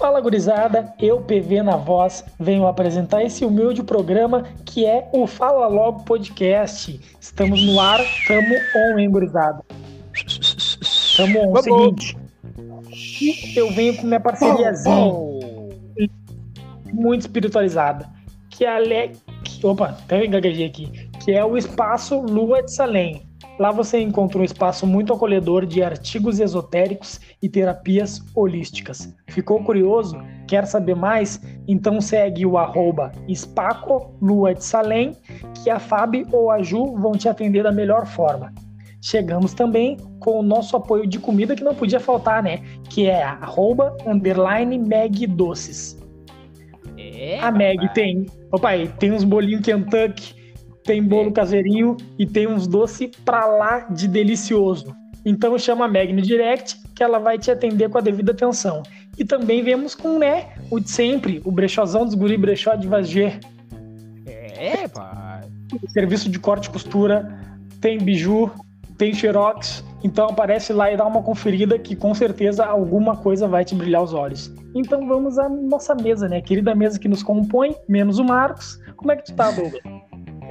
Fala gurizada, eu PV na voz venho apresentar esse humilde programa que é o Fala Logo Podcast. Estamos no ar, tamo on, hein, gurizada? Tamo on, Vamos. seguinte. E eu venho com minha parceriazinha muito espiritualizada, que é a Le... Opa, até eu engaguejei aqui. Que é o Espaço Lua de Salem. Lá você encontra um espaço muito acolhedor de artigos esotéricos e terapias holísticas. Ficou curioso? Quer saber mais? Então segue o arroba Spaco Lua de Salem, que a Fábio ou a Ju vão te atender da melhor forma. Chegamos também com o nosso apoio de comida que não podia faltar, né? Que é a arroba underline Meg Doces. É, A Meg tem. Opa, aí, tem uns bolinhos Kentucky, tem bolo caseirinho e tem uns doces pra lá de delicioso. Então chama a Meg no direct que ela vai te atender com a devida atenção. E também vemos com, né, o de sempre, o brechózão dos guri brechó de Vazgê. É, pai. Serviço de corte e costura, tem biju, tem xerox. Então aparece lá e dá uma conferida que com certeza alguma coisa vai te brilhar os olhos. Então vamos à nossa mesa, né? Querida mesa que nos compõe, menos o Marcos. Como é que tu tá, Douglas?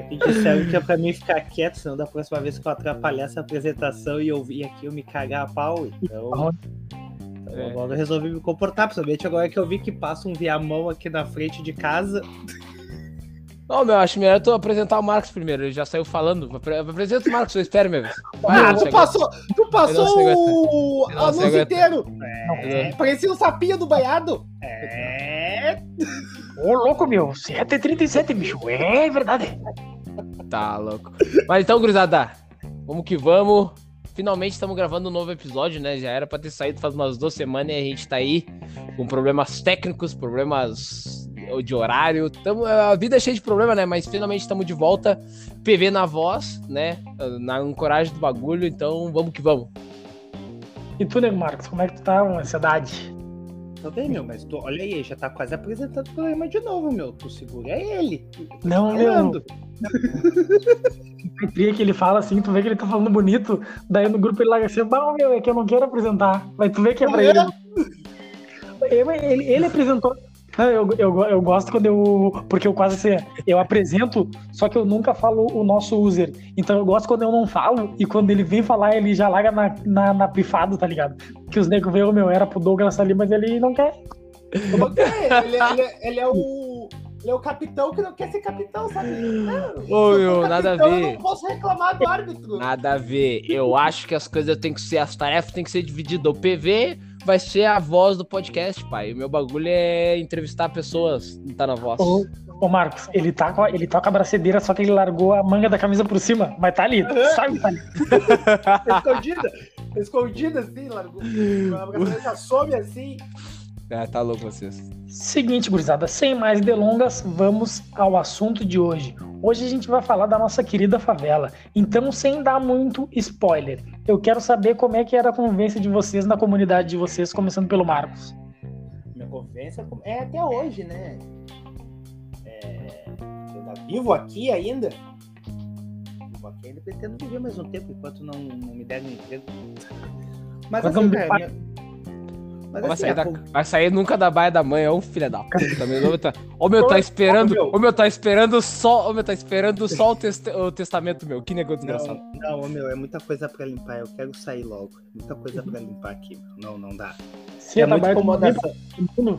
Me disseram que é pra mim ficar quieto, senão da próxima vez que eu atrapalhar essa apresentação e eu vir aqui eu me cagar a pau. Então, então É. agora eu resolvi me comportar, principalmente agora que eu vi que passa um viamão aqui na frente de casa. Não, meu, acho melhor tu apresentar o Marcos primeiro. Ele já saiu falando. Apre- Apresenta o Marcos, eu espero, meu. Vai, Ah, não tu passou, tu passou sei o anúncio aguentar. inteiro. É. É, parecia um sapinho do banhado. É. Ô, louco, meu. Você é T37, bicho. É verdade. Tá louco. Mas então, gurizada, vamos que vamos. Finalmente estamos gravando um novo episódio, né? Já era pra ter saído faz umas duas semanas e a gente tá aí com problemas técnicos, problemas de horário. Tamo, a vida é cheia de problema, né? Mas finalmente estamos de volta. PV na voz, né? Na ancoragem do bagulho. Então, vamos que vamos. E tu, nego Marcos, como é que tu tá? Uma ansiedade? Tá bem, meu, mas tu, olha aí, já tá quase apresentando o programa de novo, meu. Tu segura ele. Não, meu. Falando. Cria que ele fala assim, tu vê que ele tá falando bonito, daí no grupo ele larga assim, bah, meu, é que eu não quero apresentar. Mas tu vê que é pra Não ele. é? Ele, ele, ele apresentou. Não, eu, eu, eu gosto quando eu. Porque eu quase assim, eu apresento, só que eu nunca falo o nosso user. Então eu gosto quando eu não falo e quando ele vem falar, ele já larga na, na, na pifada, tá ligado? Que os negros veem, meu, era pro Douglas ali, mas ele não quer. Que é? Ele, ele, ele é o. Ele é o capitão que não quer ser capitão, sabe? Não, Ô, meu, nada a ver. Eu não posso reclamar do árbitro. Nada a ver. Eu acho que as coisas têm que ser, as tarefas têm que ser divididas. O PV vai ser a voz do podcast, pai. O meu bagulho é entrevistar pessoas, não tá na voz. Ô, ô Marcos, ele tá, com a, ele tá com a bracedeira, só que ele largou a manga da camisa por cima, mas tá ali, tu sabe tá ali. Escondida. Escondida assim, largou. A braçadeira já some assim. É, tá louco vocês. Seguinte, gurizada, sem mais delongas, vamos ao assunto de hoje. Hoje a gente vai falar da nossa querida favela. Então, sem dar muito spoiler, eu quero saber como é que era a convivência de vocês na comunidade de vocês, começando pelo Marcos. Minha convivência é até hoje, né? É, eu ainda vivo aqui ainda. Vivo aqui ainda pretendo viver mais um tempo enquanto não, não me der um emprego. Mas assim, cara, minha- mas Vai assim, sair, a da- vai sair nunca da baia da mãe, é um filho da puta. Meu, ô, meu, tá, ô, meu, tá esperando. Ô, meu. Ô, tá esperando só. Ô, meu, tá esperando só o, teste- o testamento meu. Que negócio desgraçado. Não, não, meu, é muita coisa pra limpar. Eu quero sair logo. Muita coisa pra limpar aqui, meu. Não, não dá. Se É muita incomodação.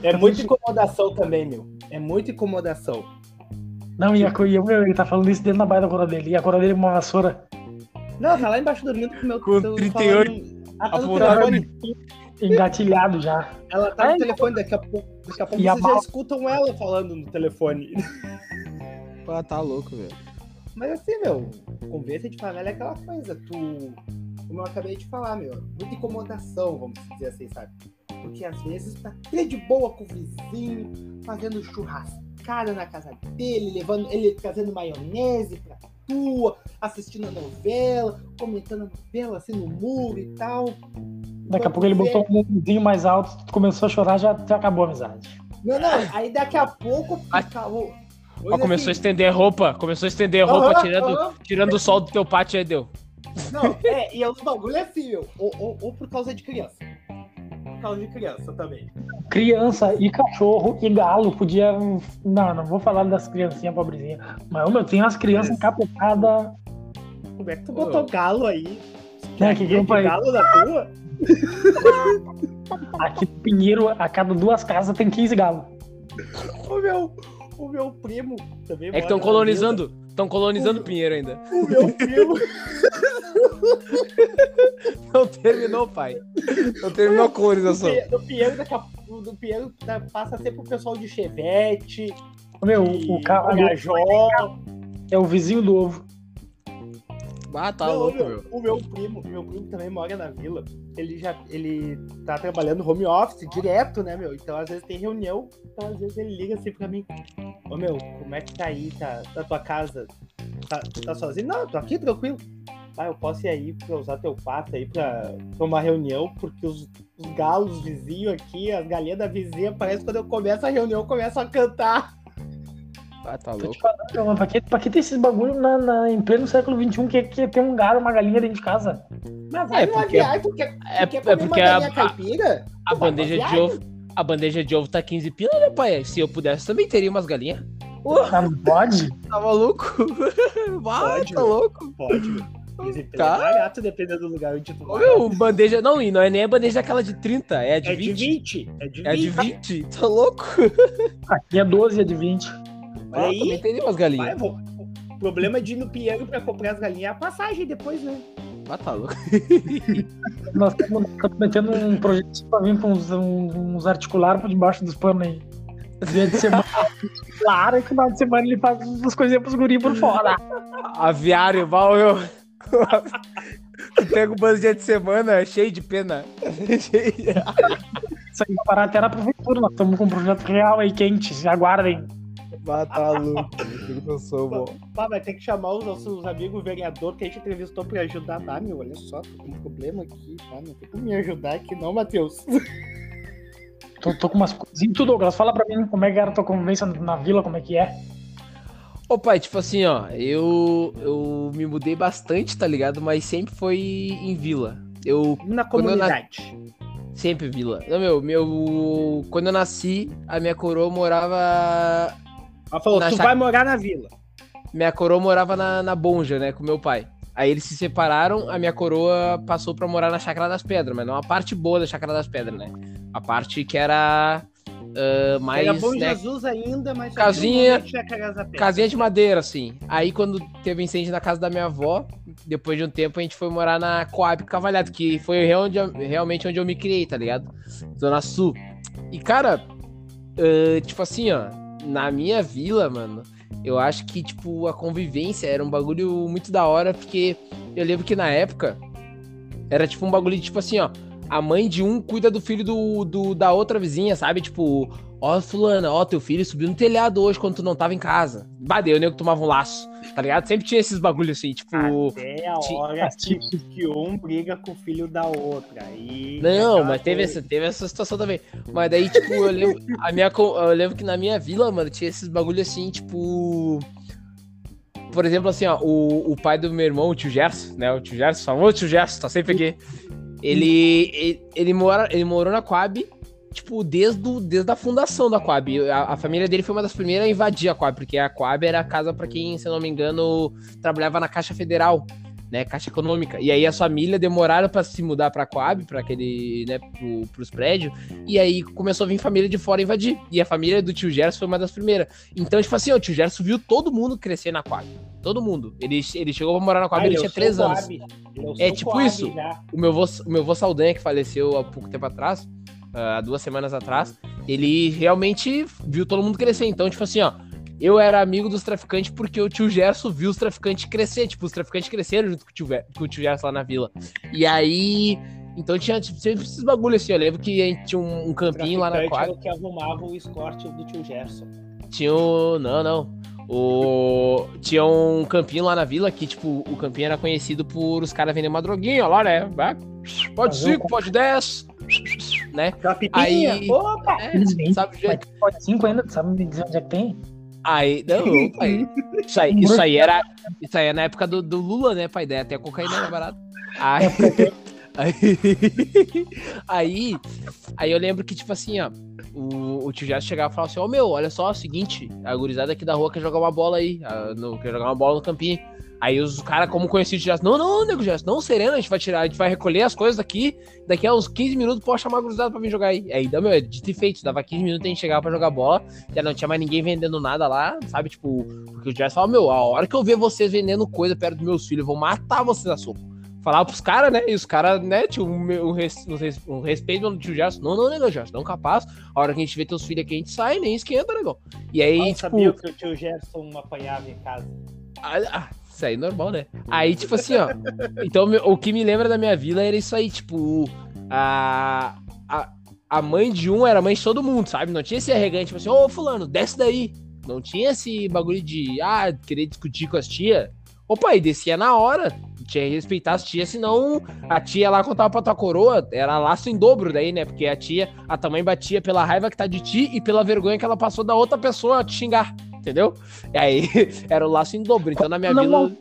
É muita incomodação também, meu. É muita incomodação. Não, e a e eu, meu, ele tá falando isso dentro da baia da coroa dele. E a coroa dele é uma vassoura. Não, tá lá embaixo dormindo com o meu Com tô 38 falando- telefone. Engatilhado já. Ela tá no Ai, telefone, daqui a pouco, daqui a pouco E a vocês já escutam ela falando no telefone. Pô, tá louco, velho. Mas assim, meu, conversa de favela é aquela coisa, tu. Como eu acabei de falar, meu, muita incomodação, vamos dizer assim, sabe? Porque às vezes tá até de boa com o vizinho, fazendo churrascada na casa dele, levando ele trazendo maionese pra tua, assistindo a novela, comentando a novela assim no muro e tal. Daqui a pouco ele botou um mundinho mais alto, tu começou a chorar, já, já acabou a amizade. Não, não, aí daqui a pouco ô, Ó, começou a estender roupa. Começou a estender roupa, tirando, tirando o sol do teu pátio aí deu. Não, é, e é os bagulho é assim, meu. Ou, ou, ou por causa de criança. Por causa de criança também. Criança e cachorro e galo podia. Não, não vou falar das criancinhas pobrezinhas. Mas, meu, tem umas crianças encapotadas. Como é que tu botou galo aí? Né, que que pai- galo na rua? Aqui no Pinheiro, a cada duas casas tem 15 galos. O meu, o meu primo também É que estão colonizando. Estão colonizando Pinheiro ainda. O meu primo. Não terminou, pai. Não terminou a colonização. Pie- Do Pinheiro, daqui a, do Pinheiro tá- passa sempre o pessoal de Chevette, Meu, de o carro é o vizinho do ovo. Ah, tá Não, louco, meu, meu. O meu primo, meu primo também mora na vila. Ele já ele tá trabalhando home office direto, né, meu? Então às vezes tem reunião, então às vezes ele liga assim pra mim. Ô meu, como é que tá aí, tá, tá tua casa? Tá, tá sozinho? Não, eu tô aqui tranquilo. Ah, eu posso ir aí pra usar teu pato aí pra, pra uma reunião, porque os, os galos vizinhos aqui, as galinhas da vizinha, parece que quando eu começo a reunião, começam a cantar. Ah, tá Tô louco. te falando, pra que, pra que ter esses bagulho na, na- em pleno século XXI que, que tem um galo, uma galinha dentro de casa? Mas vai É, numa porque- viagem, porque, é- porque é porque uma a- galinha caipira. A vai bandeja de ovo. A bandeja de ovo tá 15 pila, né, pai? Se eu pudesse, também teria umas galinhas. Não pode? Tá maluco? Pode, tá louco. Pode, Esse pelo Tá. é barato, dependendo do lugar onde tu vai. meu, bandeja. Não, e não é nem a bandeja aquela de 30, é a de É de 20. 20. É de 20. É de 20. Tá louco? Aqui é 12, é de 20. Olha Ah, aí. também teria umas Vai, galinhas. vou. O problema de ir no Pinheiro pra comprar as galinhas é a passagem depois, né? Ah, tá louco. Nós estamos estamos metendo um projeto pra vir com uns, uns articulares por debaixo dos panos aí. Dia de semana. claro que final de semana ele faz as coisinhas pros guri por fora. Aviário, mal, meu. Tu pega o bando dia de semana cheio de pena. Isso aí vai parar até na prefeitura. Nós estamos com um projeto real aí quente. Aguardem. Ah, tá louco. Que eu sou bom. Pá, vai ter que chamar os nossos amigos vereadores que a gente entrevistou pra ajudar. Ah, meu, olha só, tô com um problema aqui. Ah, não tem como me ajudar aqui, não, Matheus. Tô, tô com umas coisinhas. Tu, Douglas, fala pra mim como é que era a tua convivência na vila, como é que é. Ô pai, tipo assim, ó, eu, eu me mudei bastante, tá ligado? Mas sempre foi em vila. Eu Na comunidade. sempre vila. Não, meu, meu. Quando eu nasci, a minha coroa morava. Ela falou, tu cha- vai morar na vila. Minha coroa morava na, na Bonja, né, com meu pai. Aí eles se separaram, a minha coroa passou pra morar na Chácara das Pedras, mas não a parte boa da Chácara das Pedras, né? A parte que era ah, mais. Era bom né, Jesus ainda, mas... Casinha-. Casinha de madeira, assim. Aí quando teve incêndio na casa da minha avó, depois de um tempo a gente foi morar na Coab Cavalhado, que foi realmente, realmente onde eu me criei, tá ligado? Zona Sul. E cara, ah, tipo assim, ó, na minha vila, mano, eu acho que, tipo, a convivência era um bagulho muito da hora, porque eu lembro que na época era tipo um bagulho de, tipo assim, ó. A mãe de um cuida do filho do, do- da outra vizinha, sabe? Tipo, ó, fulana, ó, teu filho subiu no telhado hoje quando tu não tava em casa. Badeu, o nego tomava um laço, tá ligado? Sempre tinha esses bagulhos assim, tipo. Até a hora que, que um briga com o filho da outra. Aí Não, mas teve essa, teve essa situação também. Mas daí, tipo, eu lembro, a minha, eu lembro que na minha vila, mano, tinha esses bagulho assim, tipo. Por exemplo, assim, ó, o, o pai do meu irmão, o tio Gerson, né? O tio Gerson, famoso tio Gerson, tá sempre aqui. Ele, ele, ele, mora, ele morou na Coab, tipo, desde, o- desde a fundação da Coab. A, a família dele foi uma das primeiras a invadir a Coab, porque a Coab era a casa pra quem, se eu não me engano, trabalhava na Caixa Federal né, Caixa Econômica. E aí as famílias demoraram pra se mudar pra Coab, pra aquele, né, pro, pros prédios, e aí começou a vir família de fora invadir. E a família do tio Gerson foi uma das primeiras. Então, tipo assim, ó, o tio Gerson viu todo mundo crescer na Coab. Todo mundo. Ele, ele chegou pra morar na Coab, Ah, ele tinha três anos. É tipo Coab isso. já. O meu vô, o meu vô Saldanha, que faleceu há pouco tempo atrás, ah, há duas semanas atrás, ele realmente viu todo mundo crescer. Então, tipo assim, ó, eu era amigo dos traficantes porque o tio Gerson viu os traficantes crescer. Tipo, os traficantes cresceram junto com o tio, com o tio Gerson lá na vila. E aí. Então tinha tipo, sempre esses bagulho assim. Eu lembro que a gente tinha um, um campinho lá na quadra. o que arrumava o escorte do tio Gerson. Tinha um. Não, não. O... Tinha um campinho lá na vila que, tipo, o campinho era conhecido por os caras vendendo uma droguinha lá, né? Vai. Pode Fazer um 5, pode 10. Né? Aí- Opa! É, sabe o pode cinco ainda, sabe me dizer onde é que tem? Aí, não, pai. Isso aí, isso aí era. Isso aí é na época do, do Lula, né, pai? Daí até a cocaína era barata. Aí, Aí, aí, aí eu lembro que, tipo assim, ó, o, o tio Gerson chegava e falava assim, ô meu, olha só, é o seguinte, a gurizada aqui da rua quer jogar uma bola aí, no, quer jogar uma bola no campinho. Aí os caras, como conheciam o Gerson, não, não, nego Gerson, não, sereno, a gente vai tirar, a gente vai recolher as coisas daqui, daqui a uns 15 minutos pode chamar a gurizada pra vir jogar aí. Aí, meu, é dito e feito, dava 15 minutos a gente chegava pra jogar bola, já não tinha mais ninguém vendendo nada lá, sabe, tipo, porque o Gerson falava, meu, a hora que eu ver vocês vendendo coisa perto dos meus filhos, eu vou matar vocês a soco falava pros caras, né? E os caras, né, tinham um, um, res, um, respeito pelo tio Gerson. Não, não, negão, Gerson, não capaz. A hora que a gente vê teus filhos aqui, a gente sai, nem esquenta, negão. E aí, Eu tipo. sabia que o tio Gerson apanhava em casa. Ah, ah, isso aí é normal, né? Aí, tipo assim, ó. Então, o que me lembra da minha vila era isso aí, tipo. A, a, a mãe de um era mãe de todo mundo, sabe? Não tinha esse arregante, tipo assim, ô, Fulano, desce daí. Não tinha esse bagulho de, ah, querer discutir com as tia. Opa, e descia na hora. Tinha que respeitar as tias, senão a tia lá contava pra tua coroa, era laço em dobro daí, né? Porque a tia, a mãe batia pela raiva que tá de ti e pela vergonha que ela passou da outra pessoa te xingar, entendeu? E aí era o laço em dobro. Então na minha Não, vila.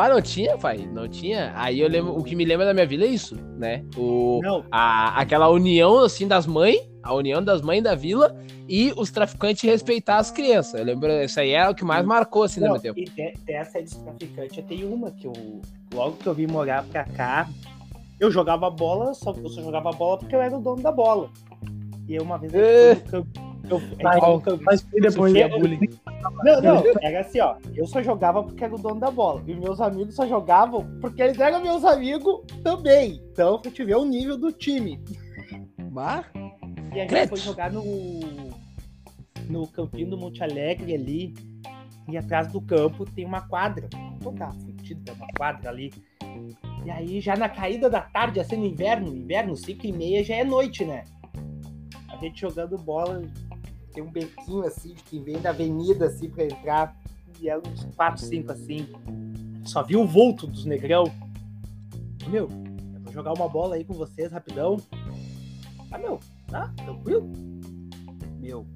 Mas não tinha, pai, não tinha. Aí eu lembro, o que me lembra da minha vila é isso, né? O, Não, a, aquela união assim das mães, a união das mães da vila e os traficantes respeitar as crianças. Eu lembro, isso aí é o que mais marcou assim no não meu tempo. e de- dessa de traficante eu tenho uma que eu, logo que eu vim morar pra cá, eu jogava bola, só eu só jogava bola porque eu era o dono da bola. E uma vez eu fui no campo. Eu, Mas e depois é bullying. Não, não, era assim, ó. Eu só jogava porque era o dono da bola. E meus amigos só jogavam porque eles eram meus amigos também. Então, pra te ver o nível do time. Bah. E a gente foi jogar no. No campinho do Monte Alegre ali. E atrás do campo tem uma quadra. Toda fudida, uma quadra ali. E aí, já na caída da tarde, assim, no inverno, inverno, 5 e meia já é noite, né? A gente jogando bola, tem um bequinho assim, de quem vem da avenida assim pra entrar. E eram uns 4, 5 assim. Só vi o vulto dos negrão. Meu, eu vou jogar uma bola aí com vocês rapidão. Ah, meu, tá? Tranquilo? Meu,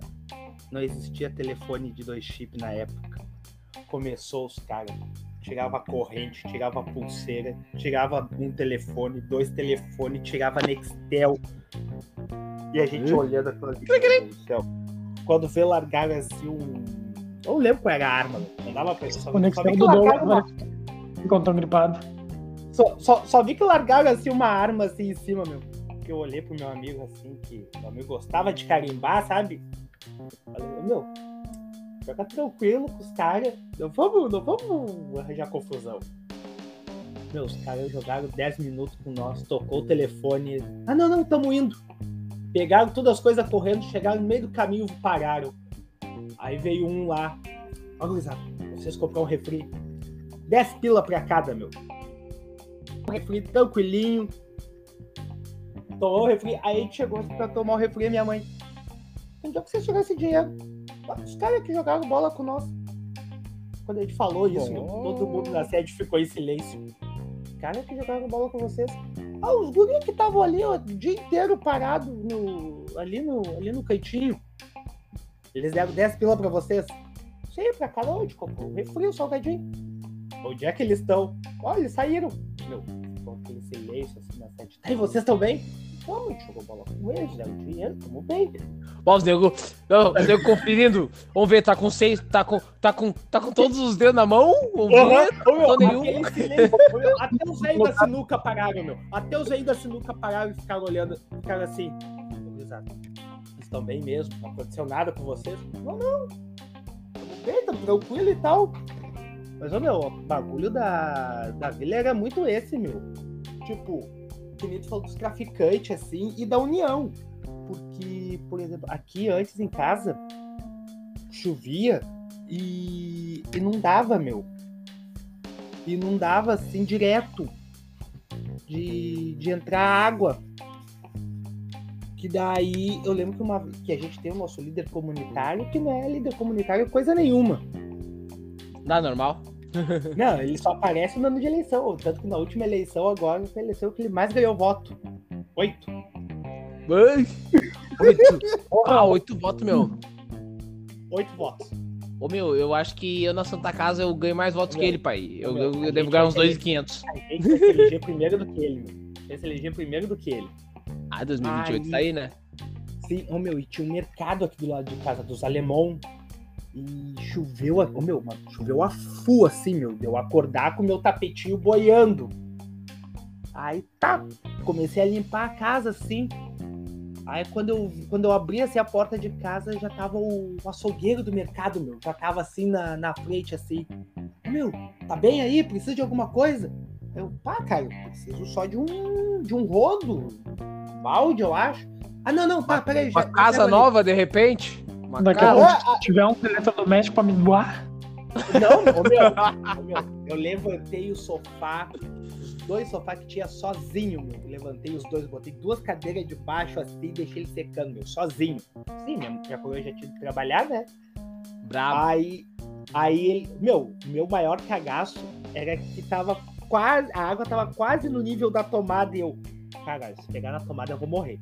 não existia telefone de dois chips na época. Começou os caras. Tirava corrente, tirava pulseira, tirava um telefone, dois telefones, tirava Nextel. E a gente Hum? olhando aquilo ali. Quando vê largaram assim um. Eu não lembro qual era a arma, não dava pra só, O só vi que do largaram uma encontrou gripado. só, só, só vi que largaram assim uma arma assim em cima, meu. Que eu olhei pro meu amigo assim, que meu amigo gostava de carimbar, sabe? Falei, meu, fica tranquilo com os caras. Não vamos, não vamos arranjar confusão. Meu, os caras jogaram 10 minutos com nós, tocou o telefone. Ah, não, não, tamo indo. Pegaram todas as coisas correndo, chegaram no meio do caminho e pararam. Aí veio um lá. Ó, gurizada, vocês compraram um refri. 10 pila pra cada, meu. Um refri tranquilinho. Tomou o refri. Aí a gente chegou pra tomar o refri minha mãe. Onde é que vocês tiraram esse dinheiro? "Ah, Os caras que jogaram bola com nós. Quando a gente falou isso, meu, todo mundo na sede ficou em silêncio. Os caras que jogaram bola com vocês. Ah, os guris que estavam ali ó, o dia inteiro parado no, ali, no, ali no cantinho. Eles deram 10 pila pra vocês. Sim, pra a gente comprou um refri, salgadinho. Onde é que eles estão? Olha, eles saíram. Meu, ficou aquele silêncio assim na sede. Tá, e vocês estão bem? Vamos, jogou bola com eles, deram dinheiro, tamo bem. Ó, os nego, os nego conferindo. Vamos ver, tá com seis, tá com, tá com, tá com todos os dedos na mão? Meu, Tô nenhum. silêncio, até os velhos da sinuca pararam, meu. Até os velhos da sinuca pararam e ficaram olhando, ficaram assim. Estão bem mesmo? Não aconteceu nada com vocês? Não, não. Bem, tamo tranquilo e tal. Mas, ô, meu, o bagulho da, da vila era muito esse, meu. Tipo, que nem tu falou dos traficantes, assim, e da união. Porque, por exemplo, aqui antes em casa, chovia e inundava, meu. Inundava assim direto. De, de entrar água. Que daí eu lembro que, uma, que a gente tem o nosso líder comunitário, que não é líder comunitário coisa nenhuma. Dá normal. Não, ele só aparece no ano de eleição. Tanto que na última eleição agora foi a eleição que ele mais ganhou voto. Oito. Oito. Ah, oito votos, meu. Oito votos. Ô meu, eu acho que eu na Santa Casa eu ganho mais votos Ô, que meu, ele, pai. Eu, meu, eu, a eu devo ganhar uns ter- 2,500. A gente vai se eleger primeiro do que ele, meu. Vai se eleger primeiro do que ele. Ah, 2028 Aí- tá aí, né? Sim, ô meu, e tinha um mercado aqui do lado de casa dos alemão. E choveu, a- ô meu, mano, choveu a fu assim, meu. Deu acordar com o meu tapetinho boiando. Aí tá, comecei a limpar a casa assim. Aí quando eu, quando eu abri assim a porta de casa, já tava o, o açougueiro do mercado, meu. Já tava assim na, na frente, assim. Meu, tá bem aí? Precisa de alguma coisa? Eu, pá, cara, eu preciso só de um, de um rodo, um balde, eu acho. Ah, não, não, tá, peraí. Uma já- casa nova, de repente. Uma Daqui a pouco, se tiver um eletrodoméstico pra me doar, Não, ô, meu, ô, meu, eu levantei o sofá, dois sofás que tinha sozinho, meu. Eu levantei os dois, botei duas cadeiras de baixo assim e deixei ele secando, meu, sozinho. Sim, minha, minha coroa já tinha que trabalhar, né? Brabo. Aí, aí ele, meu, meu maior cagaço era que tava quase, a água tava quase no nível da tomada e eu, caralho, se pegar na tomada eu vou morrer.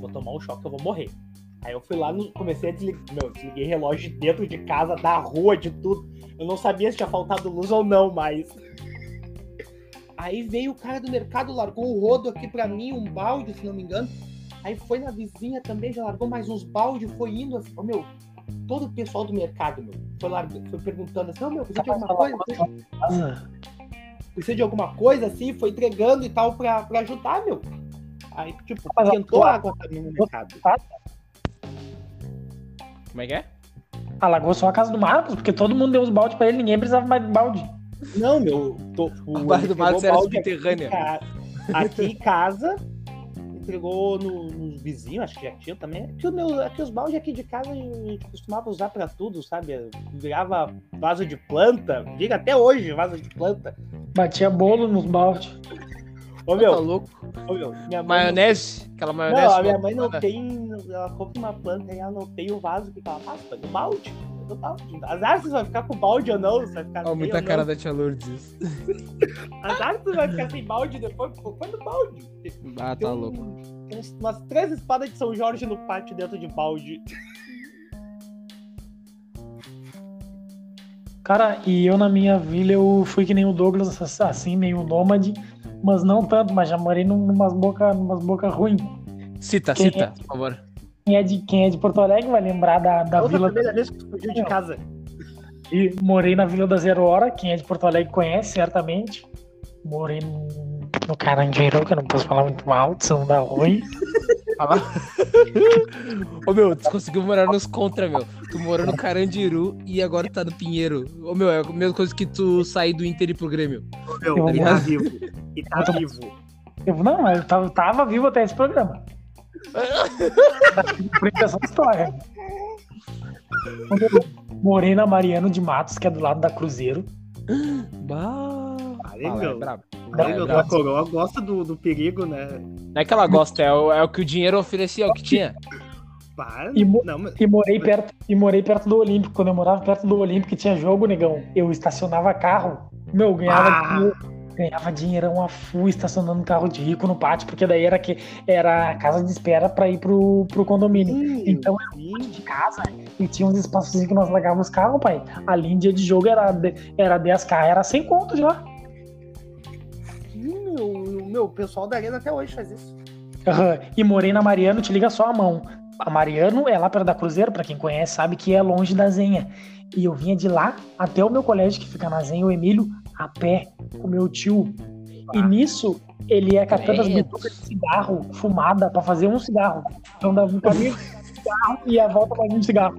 Vou tomar um choque, eu vou morrer. Aí eu fui lá, no, comecei a desligar, meu, desliguei relógio de dentro de casa, da rua, de tudo. Eu não sabia se tinha faltado luz ou não, mas... Aí veio o cara do mercado, largou o rodo aqui pra mim, um balde, se não me engano. Aí foi na vizinha também, já largou mais uns baldes, foi indo assim, ô meu, todo o pessoal do mercado, meu, foi, largando, foi perguntando assim, ô meu, precisa de alguma coisa? Precisa de alguma coisa, assim, foi entregando e tal pra, pra ajudar, meu. Aí, tipo, Mas a tentou tua- água também no mercado. Como é que é? alagou só a casa do Marcos, porque todo mundo deu os baldes pra ele, ninguém precisava mais de balde. Não, meu, tô, o, A barra ele do entregou era balde aqui em subterrânea. Aqui em casa, entregou no- nos vizinhos, acho que já tinha também. Aqui, o meu, aqui os baldes aqui de casa a gente costumava usar pra tudo, sabe? Virava vaso de planta, diga até hoje, vaso de planta. Batia bolo nos baldes. Ô Tá meu, louco? ô meu, minha mãe. Maionese? Aquela maionese? Não, a minha mãe não tem. Ela compra uma planta e ela não tem o vaso que ela passa, no balde. Põe no balde. Azar se você vai ficar com balde ou não, vai ficar Ó, sem muita ou cara não. da tia Lourdes. Azar se você vai ficar sem balde depois, põe no balde. Ah, Tem tá um- louco. tem umas três espadas de São Jorge no pátio dentro de balde. Cara, e eu na minha vila eu fui que nem o Douglas, assim, meio nômade, mas não tanto, mas já morei num- numas boca, numas boca ruim. Cita, Quem cita, por favor. Quem é de, quem é de Porto Alegre vai lembrar da, da outra vila. primeira vez que tu fugiu de casa. E morei na Vila da Zero Hora, quem é de Porto Alegre conhece, certamente. Morei no, no Carandiru, que eu não posso falar muito alto, senão dá ruim. Ô meu, tu conseguiu morar nos contra, meu. Tu morou no Carandiru e agora tá no Pinheiro. Ô meu, é a mesma coisa que tu sair do Inter e ir pro Grêmio. Meu, Eu e vou- tá vivo. E tá vivo. Eu, não, eu tava, tava vivo até esse programa. Por essa história. Quando eu morei na Mariano de Matos, que é do lado da Cruzeiro. Bah. Fala, é É coroa gosta do, do perigo, né? Não é que ela gosta, é o, é o que o dinheiro oferecia, é o que tinha. Para. E mo- Não, mas. E morei perto, e morei perto do Olímpico. Quando eu morava perto do Olímpico e tinha jogo, negão, eu estacionava carro. Meu, eu ganhava, Ah. Ganhava dinheirão a full estacionando carro de rico no pátio, porque daí era que era a casa de espera pra ir pro, pro condomínio. Sim, Então, sim. de casa e tinha uns espaços que nós largávamos os carros, pai. Ali em dia de jogo era, de- era 10k, era 100 conto já. Sim, meu, meu, o pessoal da arena até hoje faz isso. Aham. E morei na Mariano, te liga só a mão. A Mariano é lá perto da Cruzeiro, pra quem conhece, sabe que é longe da Zenha. E eu vinha de lá até o meu colégio, que fica na Zenha, o Emílio, a pé, com o meu tio. E nisso, ele ia catando as bitucas de cigarro, fumada, pra fazer um cigarro. Então dava um caminho de cigarro e a volta mais um cigarro.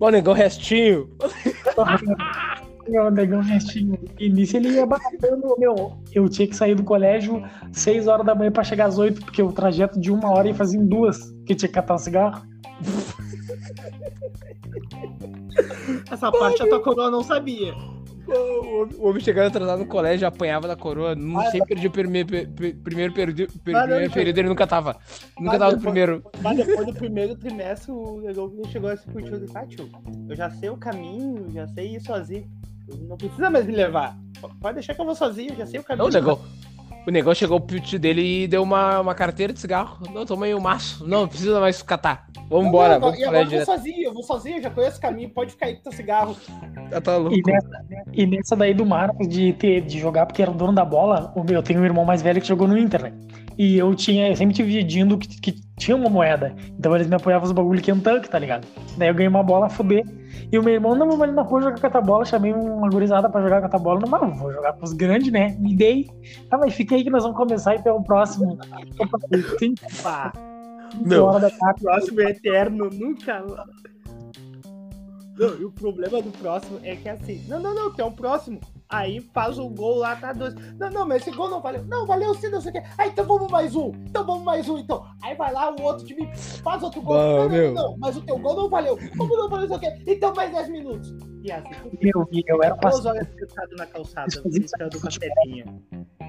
Ô, negão restinho. Meu negão restinho. E nisso ele ia batendo, meu. Eu tinha que sair do colégio 6 horas da manhã pra chegar às 8, porque o trajeto de uma hora ia fazer em duas, que tinha que catar o cigarro. Essa parte a tua coroa não sabia. O homem- chegando atrasado no colégio, apanhava da coroa. Não Ah, sei perdi o primeiro, primeiro, perdi- per- não, primeiro período, ele nunca tava. Nunca Ah, tava no depois- primeiro. Mas depois do primeiro trimestre, o negão chegou assim pro tio e disse, ah, tio, eu já sei o caminho, já sei ir sozinho. Não precisa mais me levar. Pode deixar que eu vou sozinho, já sei o caminho. Não. O negócio chegou pro tio dele e deu uma, uma carteira de cigarro. Não, toma aí o um maço. Não, não precisa mais catar. Vamos embora. Não, não, vamos e agora eu vou sozinho, eu vou sozinho, já conheço o caminho, pode ficar aí com teu cigarro. Já tá louco. E nessa, e nessa daí do Marcos de, ter, de jogar porque era o dono da bola, o meu, eu tenho um irmão mais velho que jogou no Inter, né? E eu tinha, eu sempre tive dividindo que, que tinha uma moeda. Então eles me apoiavam os bagulho Kentucky, tá ligado? Daí eu ganhei uma bola a fuder. E o meu irmão, não, vamos ali na rua jogar catabola. Chamei uma gurizada pra jogar catabola. Não, mas vou jogar pros grandes, né? Me dei. Tá, mas fica aí que nós vamos começar e ter o próximo. Tem Pá, Meu, hora da o próximo é eterno, nunca. Não, e o problema do próximo é que é assim, não, não, não, tem um próximo. Aí faz o gol lá, tá dois. Não, não, mas esse gol não valeu. Não, valeu sim, não sei o quê. Ah, então vamos mais um. Então vamos mais um, então. Aí vai lá, o outro time faz outro gol. Bah, não, não, meu. não, mas o teu gol não valeu. Como não valeu, não sei o quê. Então mais 10 minutos. E assim, Meu, eu era duas horas sentado na calçada, brincando com a telinha.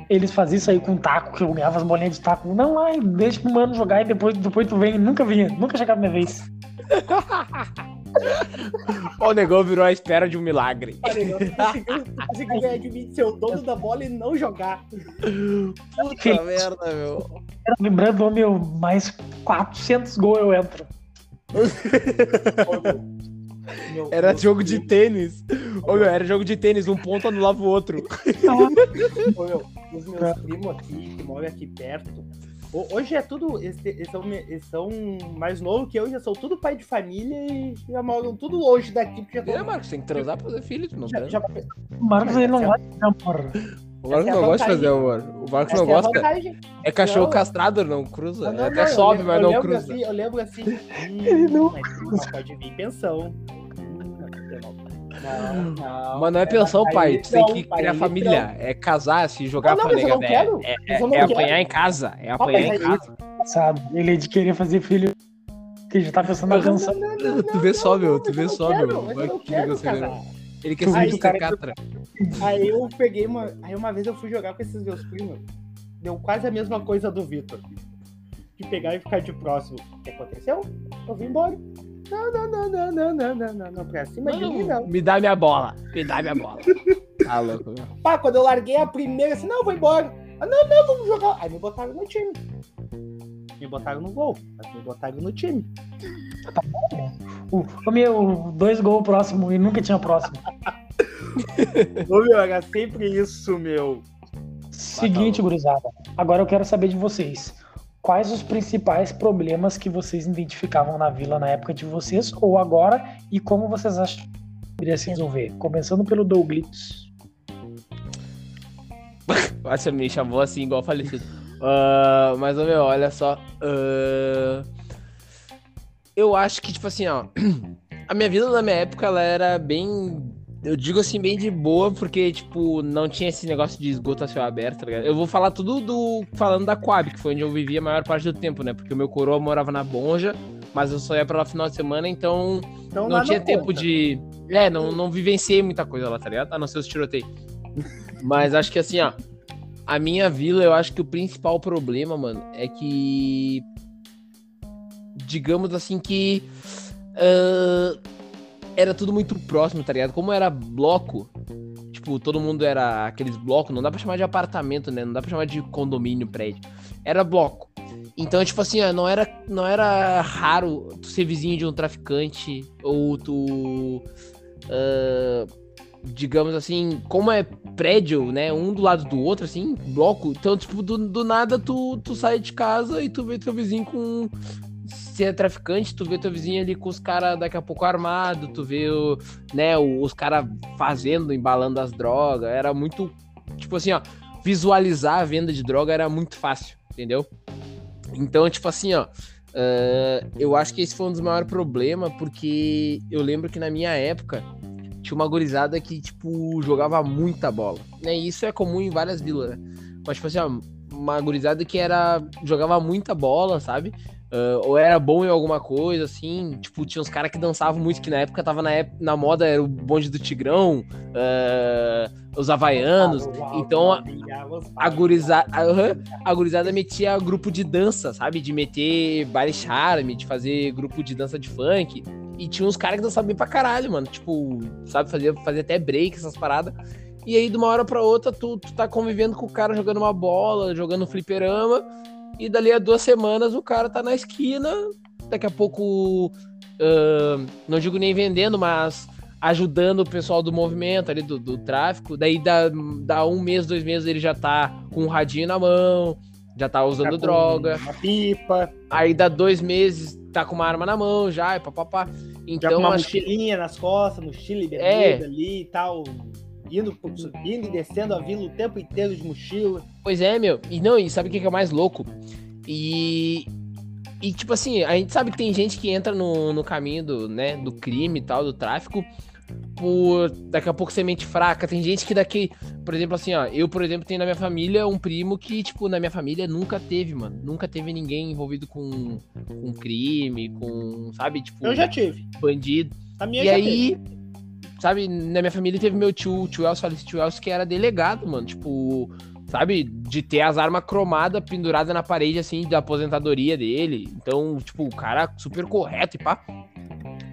Eles faziam isso aí com taco, que eu ganhava as bolinhas de taco. Não, ai, deixa pro mano jogar e depois, depois tu vem. Nunca vinha, nunca chegava minha vez. O negócio virou a espera de um milagre. Olha, eu consegui, consegui ganhar de mim de ser o dono da bola e não jogar. Puta merda, meu. Lembrando, meu, mais 400 gols eu entro. Meu- Era meu jogo de primo- tênis. Ô, meu, era jogo de tênis, um ponto anulava o outro. Ô, meu, os meus primos aqui, que moram aqui perto, hoje é tudo. Eles, são, eles são mais novos que eu, já são tudo pai de família e já moram tudo longe daqui, porque já É. Marcos, tem que transar pra fazer filho, tu não Já, já, O Marcos ele não Essa- gosta de amor. O Marcos é não gosta de fazer amor. O Marcos não é gosta. vantagem. É cachorro Não. castrado, não cruza. Não, não, Até não, sobe, mas não cruza. Assim, eu lembro assim. Ele Hum, não mas não pode vir pensão. Hum, Não, não. Mas não é pensão, Aí pai. ele Tu tem não, que criar família. É casar, se jogar Não, não, pra nega não velha. quero. É, é, não é quero. apanhar em casa. É Ah, apanhar em casa. Sabe? Ele é de querer fazer filho. Que já tá pensando na Não, canção. Não, não, não, Tu vê não, só, meu, não, tu vê não só, meu. não é. Ele quer ser viu Mr. o cara- Catra. Aí eu peguei uma. Aí uma vez eu fui jogar com esses meus primos. Deu quase a mesma coisa do Vitor. De pegar e ficar de próximo. O que aconteceu? Eu vim embora. Não, não, não, não, não, não, não, não, não. Pra cima de mim, não. Me dá minha bola. Me dá minha bola. Tá louco, meu. Pá, quando eu larguei a primeira, assim, não, vou embora. Ah, não, não, vamos jogar. Aí me botaram no time. Me botaram no gol, mas me botaram no time. O, o meu, dois gols próximo e nunca tinha próximo. Ô, meu, era sempre isso, meu. Seguinte, gurizada. Agora eu quero saber de vocês. Quais os principais problemas que vocês identificavam na vila na época de vocês ou agora e como vocês acham que poderia se resolver? Começando pelo Douglas. Nossa, me chamou assim, igual falecido. Ah, mas, meu, olha só. ah, eu acho que, tipo assim, ó. A minha vida na minha época, ela era bem. Eu digo assim, bem de boa, porque, tipo, não tinha esse negócio de esgoto a céu aberto, tá ligado? Eu vou falar tudo do. Falando da Coab, que foi onde eu vivia a maior parte do tempo, né? Porque o meu coroa morava na Bonja, mas eu só ia pra lá final de semana, então Então, não tinha tempo conta. de. É, não, não vivenciei muita coisa lá, tá ligado? A não ser os tiroteios. Mas acho que assim, ó. A minha vila, eu acho que o principal problema, mano, é que. Digamos assim que. ah, era tudo muito próximo, tá ligado? Como era bloco, tipo, todo mundo era aqueles blocos, não dá pra chamar de apartamento, né? Não dá pra chamar de condomínio, prédio. Era bloco. Então, tipo assim, não era, não era raro tu ser vizinho de um traficante ou tu. ah, digamos assim, como é prédio, né? Um do lado do outro, assim, bloco. Então, tipo, do, do nada tu, tu sai de casa e tu vê teu vizinho com. Se é traficante, tu vê teu vizinho ali com os caras daqui a pouco armado, tu vê o, né, os caras fazendo, embalando as drogas. Era muito. Tipo assim, ó, visualizar a venda de droga era muito fácil, entendeu? Então, tipo assim, ó. ah, eu acho que esse foi um dos maiores problemas, porque eu lembro que na minha época tinha uma gurizada que, tipo, jogava muita bola. Né? E isso é comum em várias vilas, né? Mas, tipo assim, ó, uma gurizada que era. jogava muita bola, sabe? Ah, ou era bom em alguma coisa, assim. Tipo, tinha uns caras que dançavam muito, que na época tava na, ép- na moda, era o bonde do Tigrão, ah, os Havaianos. Então, a- a gurizada, a gurizada metia grupo de dança, sabe? De meter baile charme, de fazer grupo de dança de funk. E tinha uns caras que dançavam bem pra caralho, mano. Tipo, sabe, fazia, fazia até break, essas paradas. E aí, de uma hora pra outra, tu, tu tá convivendo com o cara jogando uma bola, jogando fliperama. E dali a duas semanas o cara tá na esquina. Daqui a pouco, uh, não digo nem vendendo, mas ajudando o pessoal do movimento ali, do, do tráfico. Daí dá, dá um mês, dois meses, ele já tá com um radinho na mão, já tá usando tá droga. Uma pipa. Aí dá dois meses, tá com uma arma na mão já, e papapá. Então, já com uma acho mochilinha nas costas, mochila e É. ali e tal. Indo, indo e descendo a vila o tempo inteiro de mochila. Pois é, meu. E não, e sabe o que é o mais louco? E. E, tipo assim, a gente sabe que tem gente que entra no, no caminho do, né, do crime e tal, do tráfico, por daqui a pouco ser mente fraca. Tem gente que daqui. Por exemplo, assim, ó, eu, por exemplo, tenho na minha família um primo que, tipo, na minha família nunca teve, mano. Nunca teve ninguém envolvido com, com crime, com, sabe, tipo, Eu já tive. bandido. A minha E aí, teve. Sabe, na minha família teve meu tio, tio Elcio, tio Elcio, que era delegado, mano. Tipo, sabe, de ter as armas cromadas penduradas na parede, assim, da aposentadoria dele. Então, tipo, o cara super correto e pá.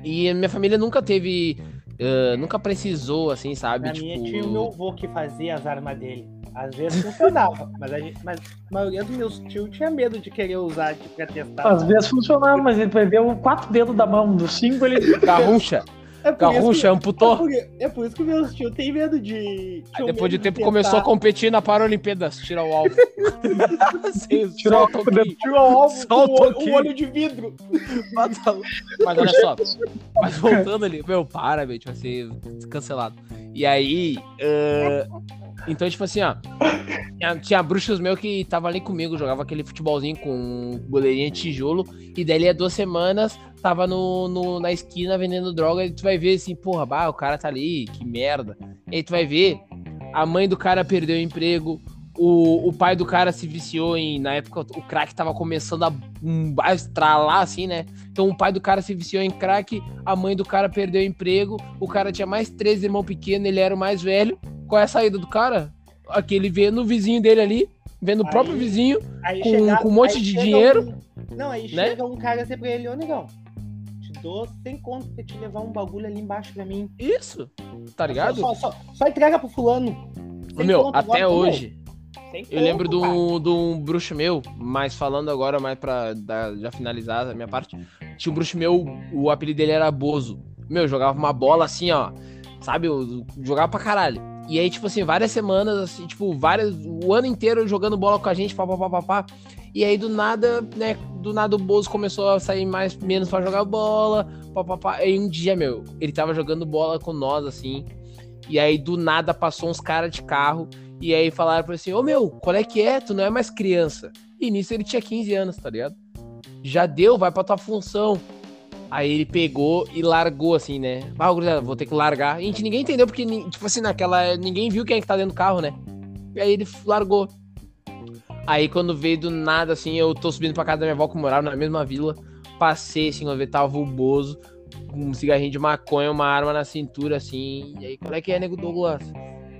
E a minha família nunca teve. ah, nunca precisou, assim, sabe? Na tipo. minha tinha o meu avô que fazia as armas dele. Às vezes funcionava, mas a, gente, mas a maioria dos meus tios tinha medo de querer usar de, pra testar. Às vezes funcionava, mas ele perdeu quatro dedos da mão. Dos cinco, ele. Garrucha, é, por isso garrucha, que, é, amputou. por, é por isso que meus tios têm medo de. Aí depois de tempo começou a competir na Paralimpíadas, tirar o alvo. Sim, Tirou só o o alvo um o o olho de vidro. Mas olha só, mas voltando ali, meu, para, meu, tipo assim, cancelado. E aí, ah, então, tipo assim, ó, tinha, tinha bruxos meus que tava ali comigo, jogava aquele futebolzinho com goleirinha de tijolo, e daí, há duas semanas, tava no, no- na esquina vendendo droga, e tu vai ver assim, porra, bah, o cara tá ali, que merda. E aí tu vai ver, a mãe do cara perdeu o emprego, o, o pai do cara se viciou em. Na época, o crack tava começando a, um, a estralar, assim, né? Então o pai do cara se viciou em crack, a mãe do cara perdeu o emprego, o cara tinha mais três irmãos pequenos, ele era o mais velho. Qual é a saída do cara? Aquele vendo o vizinho dele ali, vendo o Aí- próprio vizinho, Com- chega- com um monte de dinheiro, um- não, aí né? chega um cara assim pra ele, ô negão, te dou sem conto pra te levar um bagulho ali embaixo pra mim. isso, tá ligado? Só, só, só entrega pro fulano. Sem Meu, conto, até agora, hoje, eu lembro de um, de um bruxo meu, mas falando agora mais pra dar- já finalizar a minha parte, tinha um bruxo meu, o apelido dele era Bozo. Meu, jogava uma bola assim, ó, sabe, eu jogava pra caralho. E aí, tipo assim, várias semanas, assim, tipo, várias, o ano inteiro jogando bola com a gente, pá, pá, pá, pá, pá. E aí, do nada, né, do nada o Bozo começou a sair mais, menos pra jogar bola, pá, pá, pá. E um dia, meu, ele tava jogando bola com nós, assim, e aí, do nada, passou uns caras de carro, e aí falaram pra ele assim, ô, meu, qual é que é? Tu não é mais criança. E nisso ele tinha 15 anos, tá ligado? Já deu, vai pra tua função. Aí ele pegou e largou, assim, né? Ah, vou ter que largar. E a gente ninguém entendeu, porque, tipo assim, naquela. Ninguém viu quem é que tá dentro do carro, né? E aí ele largou. Aí quando veio do nada, assim, eu tô subindo pra casa da minha avó que morava na mesma vila. Passei, assim, quando eu tava o Bozo, com um cigarrinho de maconha, uma arma na cintura, assim. E aí, qual é que é, nego Douglas?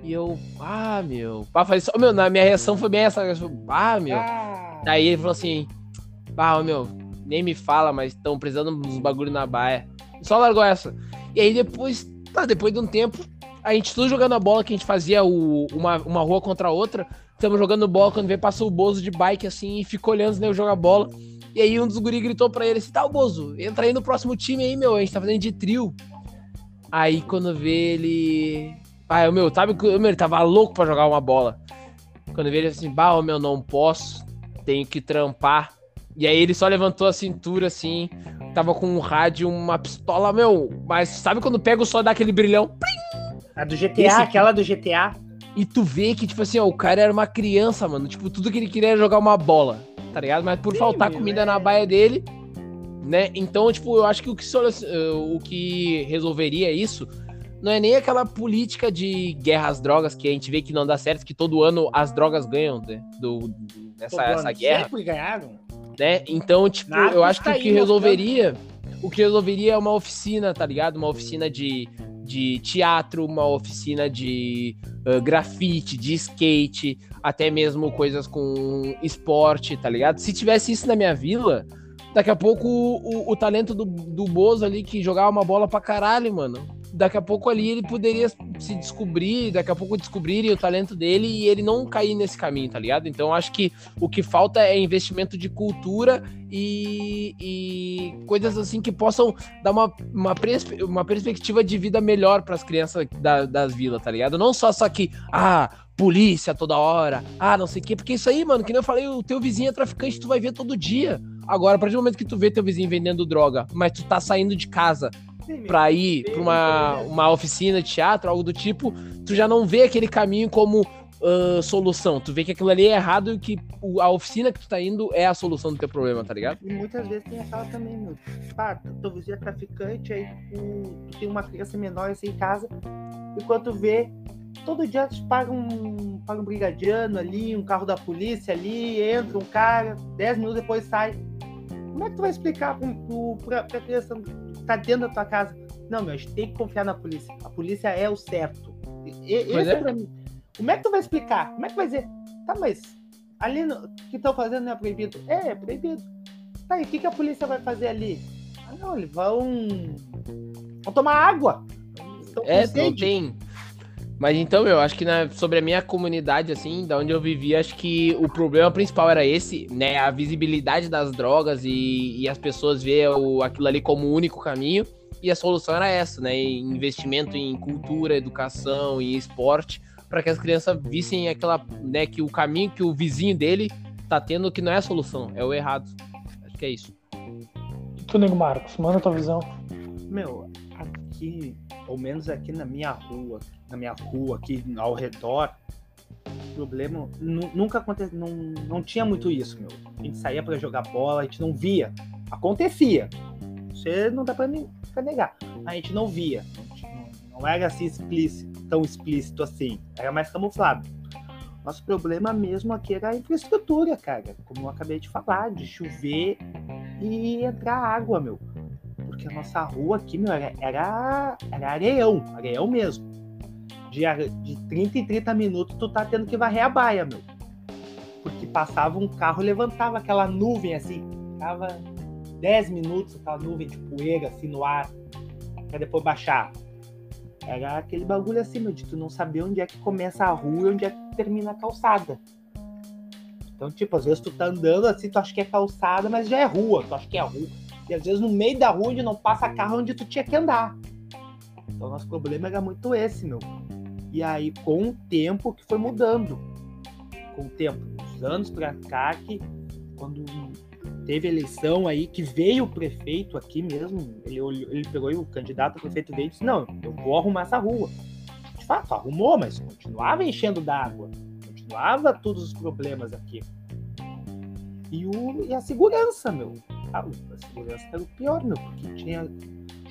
E eu, ah, meu. Ah, falei só, meu, na minha reação foi bem essa. eu falei, Ah, meu. Ah, Daí ele falou assim: Ah, meu, nem me fala, mas estão precisando dos bagulho na baia. Só largou essa. E aí depois, tá, depois de um tempo, a gente tudo jogando a bola que a gente fazia o- uma, uma rua contra a outra. Estamos jogando bola quando vê, passou o Bozo de bike assim e ficou olhando os nego jogar bola. E aí um dos guri gritou pra ele assim: Tá, o Bozo, entra aí no próximo time aí, meu. A gente tá fazendo de trio. Aí quando vê ele. Ah, o meu, sabe que ele tava louco pra jogar uma bola. Quando vê ele assim, bah, meu, não posso, tenho que trampar. E aí ele só levantou a cintura assim, tava com um rádio, uma pistola, meu, mas sabe quando pega o sol e dá aquele brilhão? a do GTA, Esse- aquela do GTA. E tu vê que, tipo assim, ó, o cara era uma criança, mano. Tipo, tudo que ele queria era jogar uma bola, tá ligado? Mas por Sim, faltar comida é. na baia dele, né? Então, tipo, eu acho que o que, eh, o que resolveria isso não é nem aquela política de guerra às drogas que a gente vê que não dá certo, que todo ano as drogas ganham né, do, Todo essa guerra. Sempre ganharam. né? Então, tipo, Nada eu acho que está o que resolveria, o que resolveria é uma oficina, tá ligado? Uma oficina de, de teatro, uma oficina de ah, grafite, de skate, até mesmo coisas com esporte, tá ligado? Se tivesse isso na minha vila, daqui a pouco o, o- o talento do, do Bozo ali que jogava uma bola pra caralho, mano. Daqui a pouco ali ele poderia se descobrir, daqui a pouco descobrirem o talento dele e ele não cair nesse caminho, tá ligado? Então acho que o que falta é investimento de cultura e, e coisas assim que possam dar uma, uma, pers uma perspectiva de vida melhor para as crianças da, das vilas, tá ligado? Não só só que, ah, polícia toda hora, ah, não sei o quê, porque isso aí, mano, que nem eu falei, o teu vizinho é traficante, tu vai ver todo dia. Agora, a partir do momento que tu vê teu vizinho vendendo droga, mas tu tá saindo de casa pra ir pra uma, uma oficina de teatro, algo do tipo, tu já não vê aquele caminho como uh, solução. Tu vê que aquilo ali é errado e que a oficina que tu tá indo é a solução do teu problema, tá ligado? E muitas vezes tem aquela também, meu. Pá, vizinho é traficante, aí tu, tu tem uma criança menor assim em casa, enquanto vê todo dia tu paga um, paga um brigadiano ali, um carro da polícia ali, entra um cara, 10 minutos depois sai. Como é que tu vai explicar pra, pra criança que tá dentro da tua casa? Não, meu, a gente tem que confiar na polícia. A polícia é o certo. E, esse é. é pra mim. Como é que tu vai explicar? Como é que vai dizer? Tá, mas ali no, que estão fazendo não é proibido? É, é proibido. Tá, e o que, que a polícia vai fazer ali? Ah, não, eles vão. vão tomar água. Estão é, não tem. Mas então, eu acho que na, sobre a minha comunidade, assim, da onde eu vivia, acho que o problema principal era esse, né? A visibilidade das drogas e, e as pessoas ver o, aquilo ali como o único caminho. E a solução era essa, né? Investimento em cultura, educação e esporte, para que as crianças vissem aquela, né, que o caminho que o vizinho dele tá tendo que não é a solução, é o errado. Acho que é isso. E tu, Nego Marcos, manda a tua visão. Meu, aqui, ou menos aqui na minha rua, na minha rua, aqui ao redor, problema nunca aconteceu, não, não tinha muito isso, meu. A gente saía para jogar bola, a gente não via. Acontecia. Você não dá para negar. A gente não via. Não, era assim explícito, tão explícito assim. Era mais camuflado. Nosso problema mesmo aqui era a infraestrutura, cara. Como eu acabei de falar, de chover e entrar água, meu. Porque a nossa rua aqui, meu, era, era areião, areião mesmo. De, de 30 em 30 minutos, tu tá tendo que varrer a baia, meu. Porque passava um carro levantava aquela nuvem assim, ficava 10 minutos aquela nuvem de poeira assim no ar, pra depois baixar. Era aquele bagulho assim, meu, de tu não saber onde é que começa a rua e onde é que termina a calçada. Então, tipo, às vezes tu tá andando assim, tu acha que é calçada, mas já é rua, tu acha que é rua. E às vezes no meio da rua onde não passa carro onde tu tinha que andar. Então nosso problema era muito esse, meu. E aí, com o tempo que foi mudando. Com o tempo, uns anos pra cá, que quando teve eleição aí, que veio o prefeito aqui mesmo, ele, ele pegou o candidato a prefeito veio e disse, não, eu vou arrumar essa rua. De fato, arrumou, mas continuava enchendo d'água. Continuava todos os problemas aqui. E, o, e a segurança, meu a segurança era o pior, meu, porque tinha.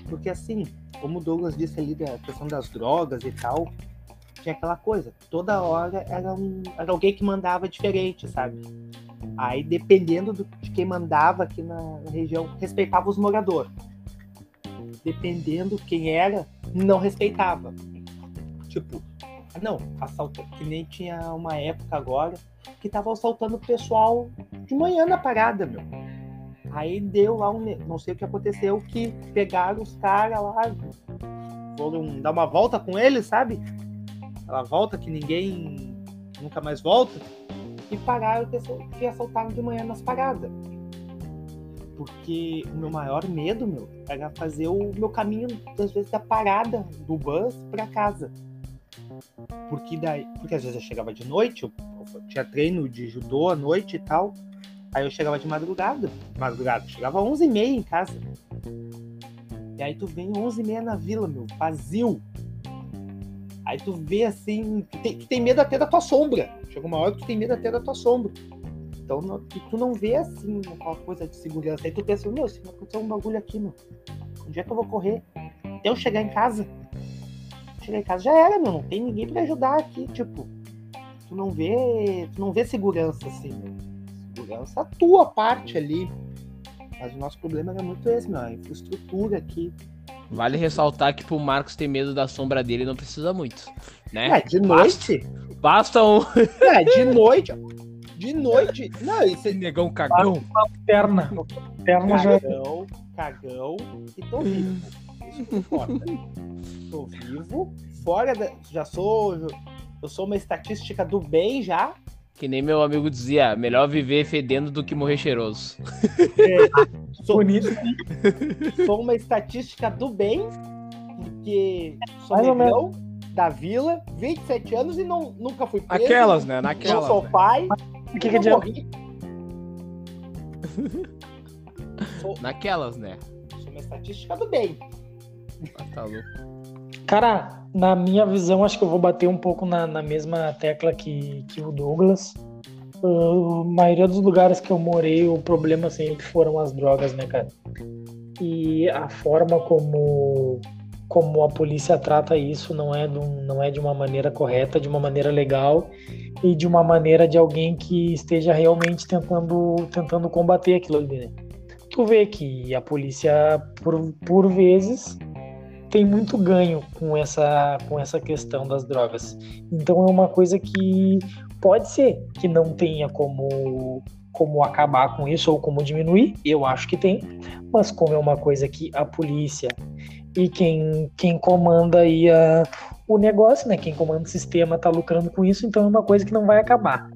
Porque assim, como o Douglas disse ali da questão das drogas e tal, tinha aquela coisa, toda hora era, um, era alguém que mandava diferente, sabe? Aí, dependendo do, de quem mandava aqui na região, respeitava os moradores. Dependendo quem era, não respeitava. Tipo, não, assalta, que nem tinha uma época agora que tava assaltando o pessoal de manhã na parada, meu. Aí deu lá um. Não sei o que aconteceu, que pegaram os caras lá, foram dar uma volta com eles, sabe? Aquela volta que ninguém nunca mais volta. E pararam que assaltaram de manhã nas paradas. Porque o meu maior medo, meu, era fazer o meu caminho, às vezes, da parada do bus para casa. Porque daí, porque às vezes eu chegava de noite, eu, eu tinha treino de judô à noite e tal. Aí eu chegava de madrugada. Madrugada, chegava às 11h30 em casa. E aí tu vem 11h30 na vila, meu, vazio. Aí tu vê assim, que tem, tem medo até da tua sombra. Chega uma hora que tu tem medo até da tua sombra. Então, não, tu não vê assim uma coisa de segurança. Aí tu pensa, meu, se acontecer um bagulho aqui, meu, onde é que eu vou correr? Até eu chegar em casa. Chegar em casa já era, meu, não tem ninguém para ajudar aqui, tipo. Tu não vê, tu não vê segurança assim, meu segurança a tua parte ali. Mas o nosso problema era muito esse, meu, a infraestrutura aqui. Vale ressaltar que pro Marcos ter medo da sombra dele não precisa muito, né? É, de noite. Basta, um. É, de noite. De noite. Não, isso é. Negão cagão. Perna. Perna já. Cagão, cagão e tô vivo. isso importa. Tô vivo, fora da. Já sou. Eu sou uma estatística do bem já. Que nem meu amigo dizia, melhor viver fedendo do que morrer cheiroso. É, sou, Bonito. sou uma estatística do bem, porque sou Mais negão da vila, 27 anos e não, nunca fui preso. Naquelas, né? Não Naquelas. sou né? pai. O que, que não adianta? morri. sou, Naquelas, né? sou uma estatística do bem. Ah, Tá louco. Cara, na minha visão, acho que eu vou bater um pouco na, na mesma tecla que, que o Douglas. Uh, a maioria dos lugares que eu morei, o problema sempre foram as drogas, né, cara? E a forma como, como a polícia trata isso não é, de um- não é de uma maneira correta, de uma maneira legal e de uma maneira de alguém que esteja realmente tentando, tentando combater aquilo ali, né? Tu vê que a polícia, por, por vezes, tem muito ganho com essa, com essa questão das drogas. Então é uma coisa que pode ser que não tenha como, como acabar com isso ou como diminuir, eu acho que tem, mas como é uma coisa que a polícia e quem, quem comanda aí a, o negócio, né? Quem comanda o sistema tá lucrando com isso, então é uma coisa que não vai acabar.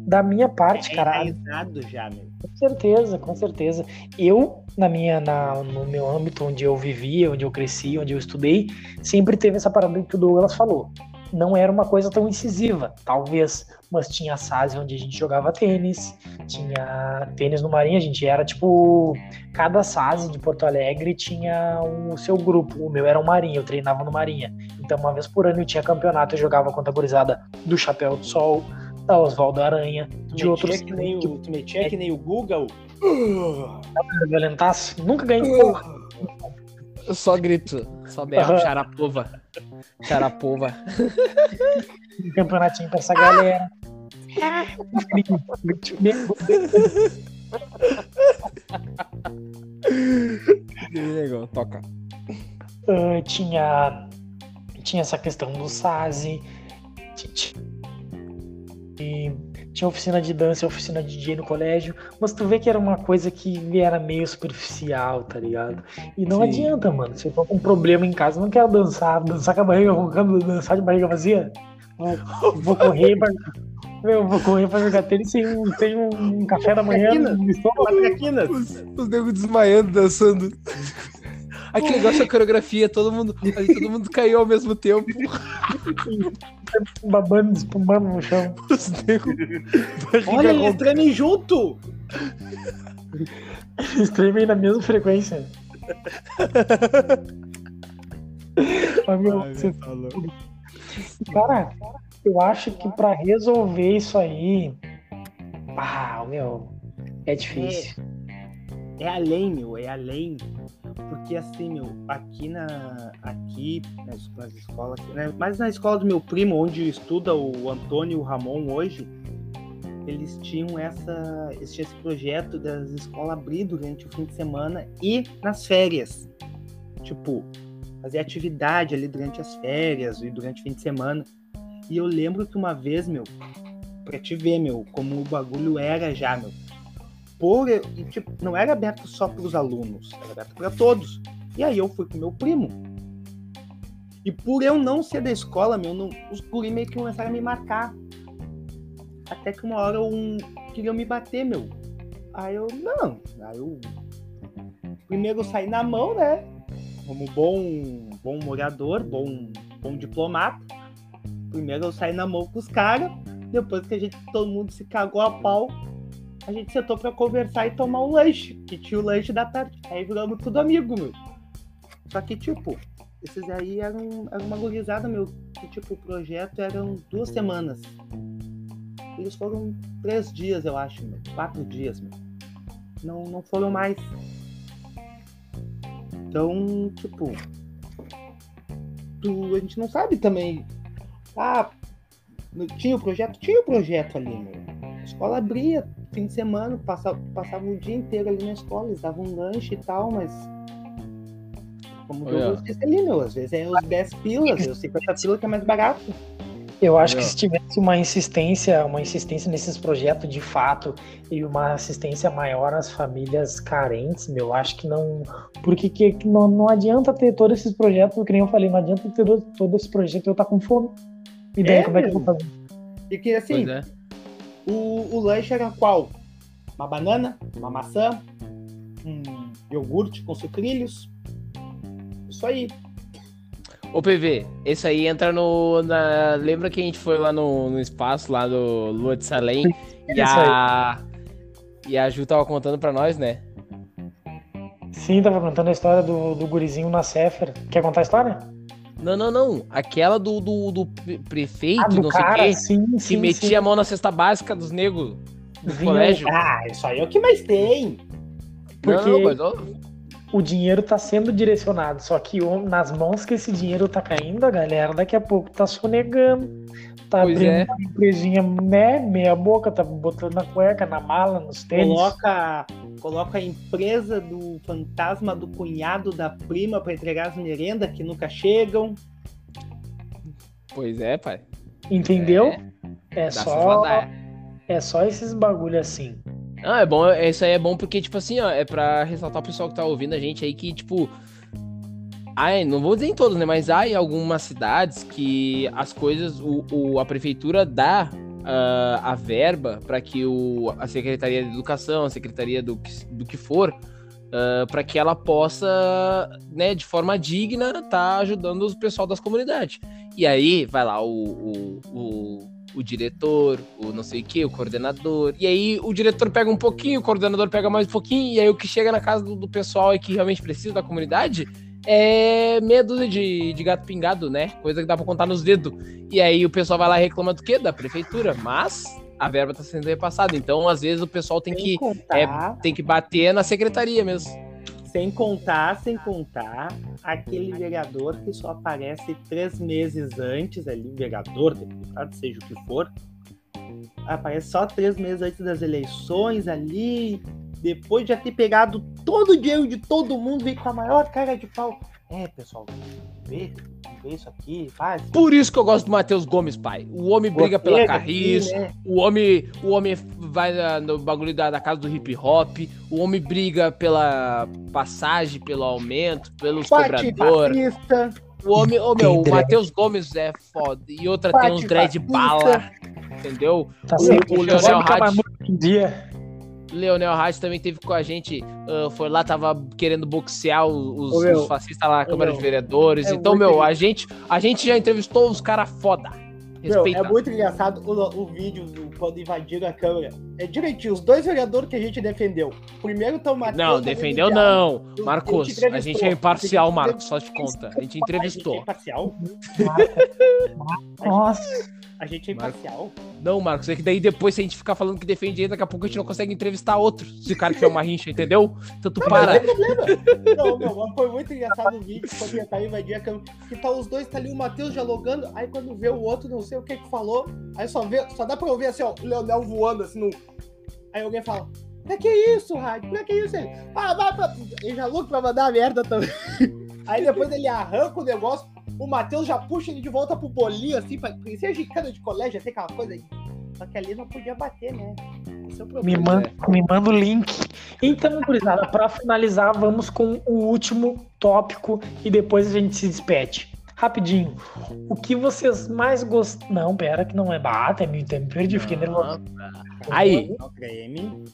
Da minha parte, cara, enraizado já, meu. com certeza, com certeza. Eu, na minha, na, no meu âmbito onde eu vivia, onde eu cresci, onde eu estudei, sempre teve essa parada que o Douglas falou. Não era uma coisa tão incisiva, talvez, mas tinha a SASE onde a gente jogava tênis, tinha tênis no Marinha, a gente era tipo. Cada SASE de Porto Alegre tinha o seu grupo. O meu era o Marinha, eu treinava no Marinha. Então, uma vez por ano eu tinha campeonato, eu jogava contra a gurizada do Chapéu do Sol, da Oswaldo Aranha, Tu de outros. que nem o, tu metia que nem o Google. Violentaço. Nunca ganhei porra. Eu só grito, só berro, Aham. charapova. Charapova. um campeonatinho pra essa galera. Legal, toca. Ah, tinha, tinha essa questão do SASE. ti- ti- e tinha oficina de dança e oficina de DJ no colégio. Mas tu vê que era uma coisa que era meio superficial, tá ligado? E não Sim. adianta, mano. Se eu tô com um problema em casa, não quero dançar, dançar com a barriga, dançar de barriga vazia. Vou, vou correr Eu vou correr pra jogar tênis sem, um- sem um café da manhã no estômago. Patraquinas. Os, os negros desmaiando, dançando. Ai, que legal essa coreografia, todo mundo, aí todo mundo caiu ao mesmo tempo. babando, espumando no chão. Os negros. Olha, eles tremem junto. Eles tremem na mesma frequência. Mas, meu, Ai, você- tá louco. cara, eu acho que pra resolver isso aí. Ah, meu, é difícil. É além, meu, é além. Porque assim, meu, aqui na. Aqui, nas, nas escolas, né? Mas na escola do meu primo, onde estuda o Antônio e o Ramon hoje, eles tinham essa. Eles tinham esse projeto das escolas abrir durante o fim de semana e nas férias. Tipo, fazer atividade ali durante as férias e durante o fim de semana. E eu lembro que uma vez, meu, pra te ver, meu, como o bagulho era já, meu por tipo, não era aberto só para os alunos, era aberto para todos. E aí eu fui com meu primo. E por eu não ser da escola, meu, não, os guri meio que começaram a me marcar. Até que uma hora um queriam me bater, meu. Aí eu, não. Aí eu. Primeiro eu saí na mão, né? Como bom, bom morador, bom, bom diplomata. Primeiro eu saí na mão com os caras. Depois que a gente, todo mundo se cagou a pau, a gente sentou pra conversar e tomar um lanche, que tinha o lanche da tarde. Aí viramos tudo amigo, meu. Só que, tipo, esses aí eram, eram uma gurizada, meu, que, tipo, o projeto eram duas semanas. Eles foram três dias, eu acho, meu. Quatro dias, meu. Não, não foram mais. Então, tipo, tu, a gente não sabe também. Ah, tinha o projeto? Tinha o projeto ali, meu. A escola abria, fim de semana, passava, passava o dia inteiro ali na escola, eles davam um lanche e tal, mas. Como o Olha. Douglas disse ali, meu, às vezes é os 10 pilas, eu 50 pila que é mais barato. Eu acho que se tivesse uma insistência, uma insistência nesses projetos de fato e uma assistência maior às famílias carentes, meu, acho que não. Porque que, não, não adianta ter todos esses projetos, que nem eu falei, não adianta ter todo, todo esse projeto eu estar tá com fome. E daí, É, como é que eu vou fazer? E que assim, é. o, o lanche era qual? Uma banana, uma maçã, um iogurte com sucrilhos. Isso aí. Ô PV, esse aí entra no. Na... Lembra que a gente foi lá no, no espaço, lá do Lua de Salem? E Isso a. E a Ju tava contando pra nós, né? Sim, tava contando a história do, do gurizinho na Céfera. Quer contar a história? Não, não, não. Aquela do, do, do pre- prefeito, Ah, do não cara, sei o quê, sim, que sim, metia sim. a mão na cesta básica dos negros do Vinha- colégio. Ah, isso aí é o que mais tem. porque- Não, mas, ó, o dinheiro tá sendo direcionado, só que nas mãos que esse dinheiro tá caindo, a galera daqui a pouco tá sonegando. Tá Pois abrindo é. uma empresinha, né, meia boca, tá botando na cueca, na mala, nos tênis. Coloca, coloca a empresa do fantasma do cunhado da prima pra entregar as merendas que nunca chegam. Pois é, pai. Entendeu? É, É, só, é só esses bagulho assim. Não, é bom, é- isso aí é bom porque, tipo assim, ó, é pra ressaltar o pessoal que tá ouvindo a gente aí que, tipo. Ai, não vou dizer em todos, né? Mas há em algumas cidades que as coisas, o, o- a prefeitura dá ah, a verba para que o, a Secretaria de Educação, a Secretaria do, que- do que for, para que ela possa, né, de forma digna, tá ajudando o pessoal das comunidades. E aí vai lá o, o, o, o diretor, o não sei o que, o coordenador. E aí o diretor pega um pouquinho, o coordenador pega mais um pouquinho, e aí o que chega na casa do, do pessoal e que realmente precisa da comunidade é meia dúzia de, de gato pingado, né? Coisa que dá pra contar nos dedos. E aí o pessoal vai lá e reclama do quê? Da prefeitura. Mas a verba tá sendo repassada. Então, às vezes, o pessoal tem sem que, contar, tem que bater na secretaria mesmo. sem contar, sem contar aquele vereador que só aparece três meses antes ali, vereador, deputado, seja o que for, aparece só três meses antes das eleições ali, depois de já ter pegado todo o dinheiro de todo mundo, vem com a maior cara de pau. É, pessoal, vê, vê isso aqui, faz. Por isso que eu gosto do Matheus Gomes, pai. O homem briga pela Gostei carriça, daqui, né? O homem, o homem vai na- no bagulho da, da casa do hip hop, o homem briga pela passagem, pelo aumento, pelos cobradores. O homem, ô meu, o. Matheus Gomes é foda. E outra tem uns dread bala, entendeu? Tá O- o Leonel que é Hatch- dia. Leonel Hatch também teve com a gente, ah, foi lá, tava querendo boxear os, meu, os fascistas lá na Câmara meu, de Vereadores. é então, meu, a gente, a gente já entrevistou os caras foda. Meu, Respeita. é muito engraçado o, o vídeo do, quando invadiram a câmera. É direitinho, os dois vereadores que a gente defendeu. Primeiro estão matando. Não, defendeu não. Marcos, gente a gente é imparcial, A Marcos, só te conta. A gente A entrevistou. gente é imparcial? Nossa, A gente é imparcial? Não, Marcos, é que daí depois se a gente ficar falando que defende ele, daqui a pouco a gente não consegue entrevistar outro. Se o cara tiver uma rincha, entendeu? Então tu para. Não tem problema. Não, meu, foi muito engraçado o vídeo quando tentaram invadir a câmera. Que tá os dois, tá ali o Matheus dialogando, aí quando vê o outro, não sei o que que falou, aí só vê, só dá pra ouvir assim, ó, o Leonel voando assim no. Aí alguém fala. Pra que isso, Rádio? Pra que isso? Ele, ah, vai pra. Ele já louco pra mandar a merda também. Aí depois ele arranca o negócio, o Matheus já puxa ele de volta pro bolinho, assim, pra parecer gincana de colégio, assim, aquela coisa aí. Só que ali não podia bater, né? Esse é o me manda, me manda o link. Então, gurizada, pra finalizar, vamos com o último tópico e depois a gente se despede. Rapidinho. O que vocês mais gostam. Não, pera, que não é bata, me, me perdi, fiquei nervoso. Aí. Não treme.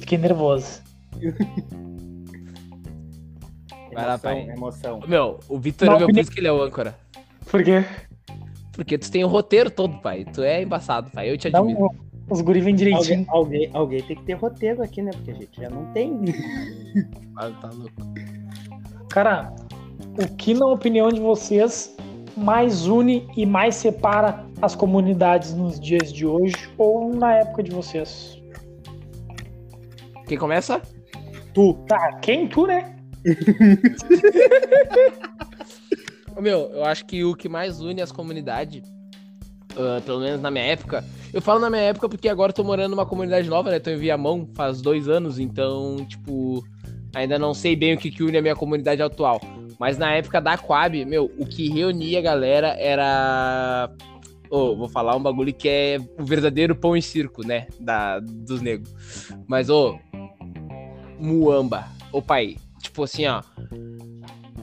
Fiquei nervoso. Vai lá, pai. emoção. Meu, o Vitor é Não, meu, por isso que ele é o âncora. Por quê? Porque tu tem o roteiro todo, pai. Tu é embaçado, pai. Eu te Não, admiro. os guri vêm Alguém, direitinho. alguém, alguém tem que ter roteiro aqui, né? Porque a gente já não tem. Ah, tá louco. Cara, o que, na opinião de vocês, mais une e mais separa as comunidades nos dias de hoje ou na época de vocês? Quem começa? Tu. Tá, quem tu, né? Meu, eu acho que o que mais une as comunidades, ah, pelo menos na minha época, eu falo na minha época porque agora eu tô morando numa comunidade nova, né? Tô em Viamão faz dois anos, então, tipo, ainda não sei bem o que, que une a minha comunidade atual. Mas na época da Coab, meu, o que reunia a galera era Ô, vou falar um bagulho que é o verdadeiro pão e circo, né? Da, dos negros. Mas, ô, Muamba. Ô, pai, tipo assim, ó.